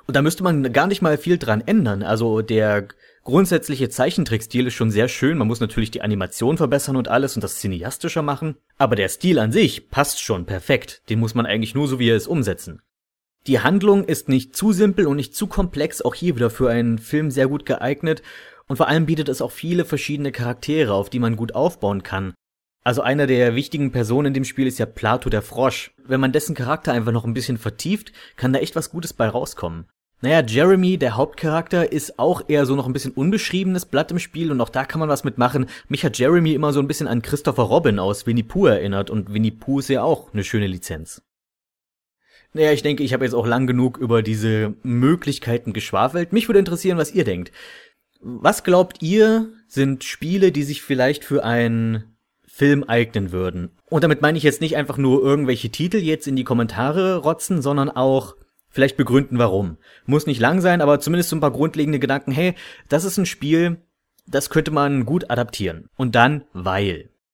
Und da müsste man gar nicht mal viel dran ändern. Also der grundsätzliche Zeichentrickstil ist schon sehr schön. Man muss natürlich die Animation verbessern und alles und das cineastischer machen. Aber der Stil an sich passt schon perfekt. Den muss man eigentlich nur so wie er ist umsetzen. Die Handlung ist nicht zu simpel und nicht zu komplex, auch hier wieder für einen Film sehr gut geeignet. Und vor allem bietet es auch viele verschiedene Charaktere, auf die man gut aufbauen kann. Also einer der wichtigen Personen in dem Spiel ist ja Plato der Frosch. Wenn man dessen Charakter einfach noch ein bisschen vertieft, kann da echt was Gutes bei rauskommen. Naja, Jeremy, der Hauptcharakter, ist auch eher so noch ein bisschen unbeschriebenes Blatt im Spiel und auch da kann man was mitmachen. Mich hat Jeremy immer so ein bisschen an Christopher Robin aus Winnie Pooh erinnert und Winnie Pooh ist ja auch eine schöne Lizenz. Naja, ich denke, ich habe jetzt auch lang genug über diese Möglichkeiten geschwafelt. Mich würde interessieren, was ihr denkt. Was glaubt ihr, sind Spiele, die sich vielleicht für einen Film eignen würden? Und damit meine ich jetzt nicht einfach nur irgendwelche Titel jetzt in die Kommentare rotzen, sondern auch vielleicht begründen, warum. Muss nicht lang sein, aber zumindest so ein paar grundlegende Gedanken. Hey, das ist ein Spiel, das könnte man gut adaptieren. Und dann, weil.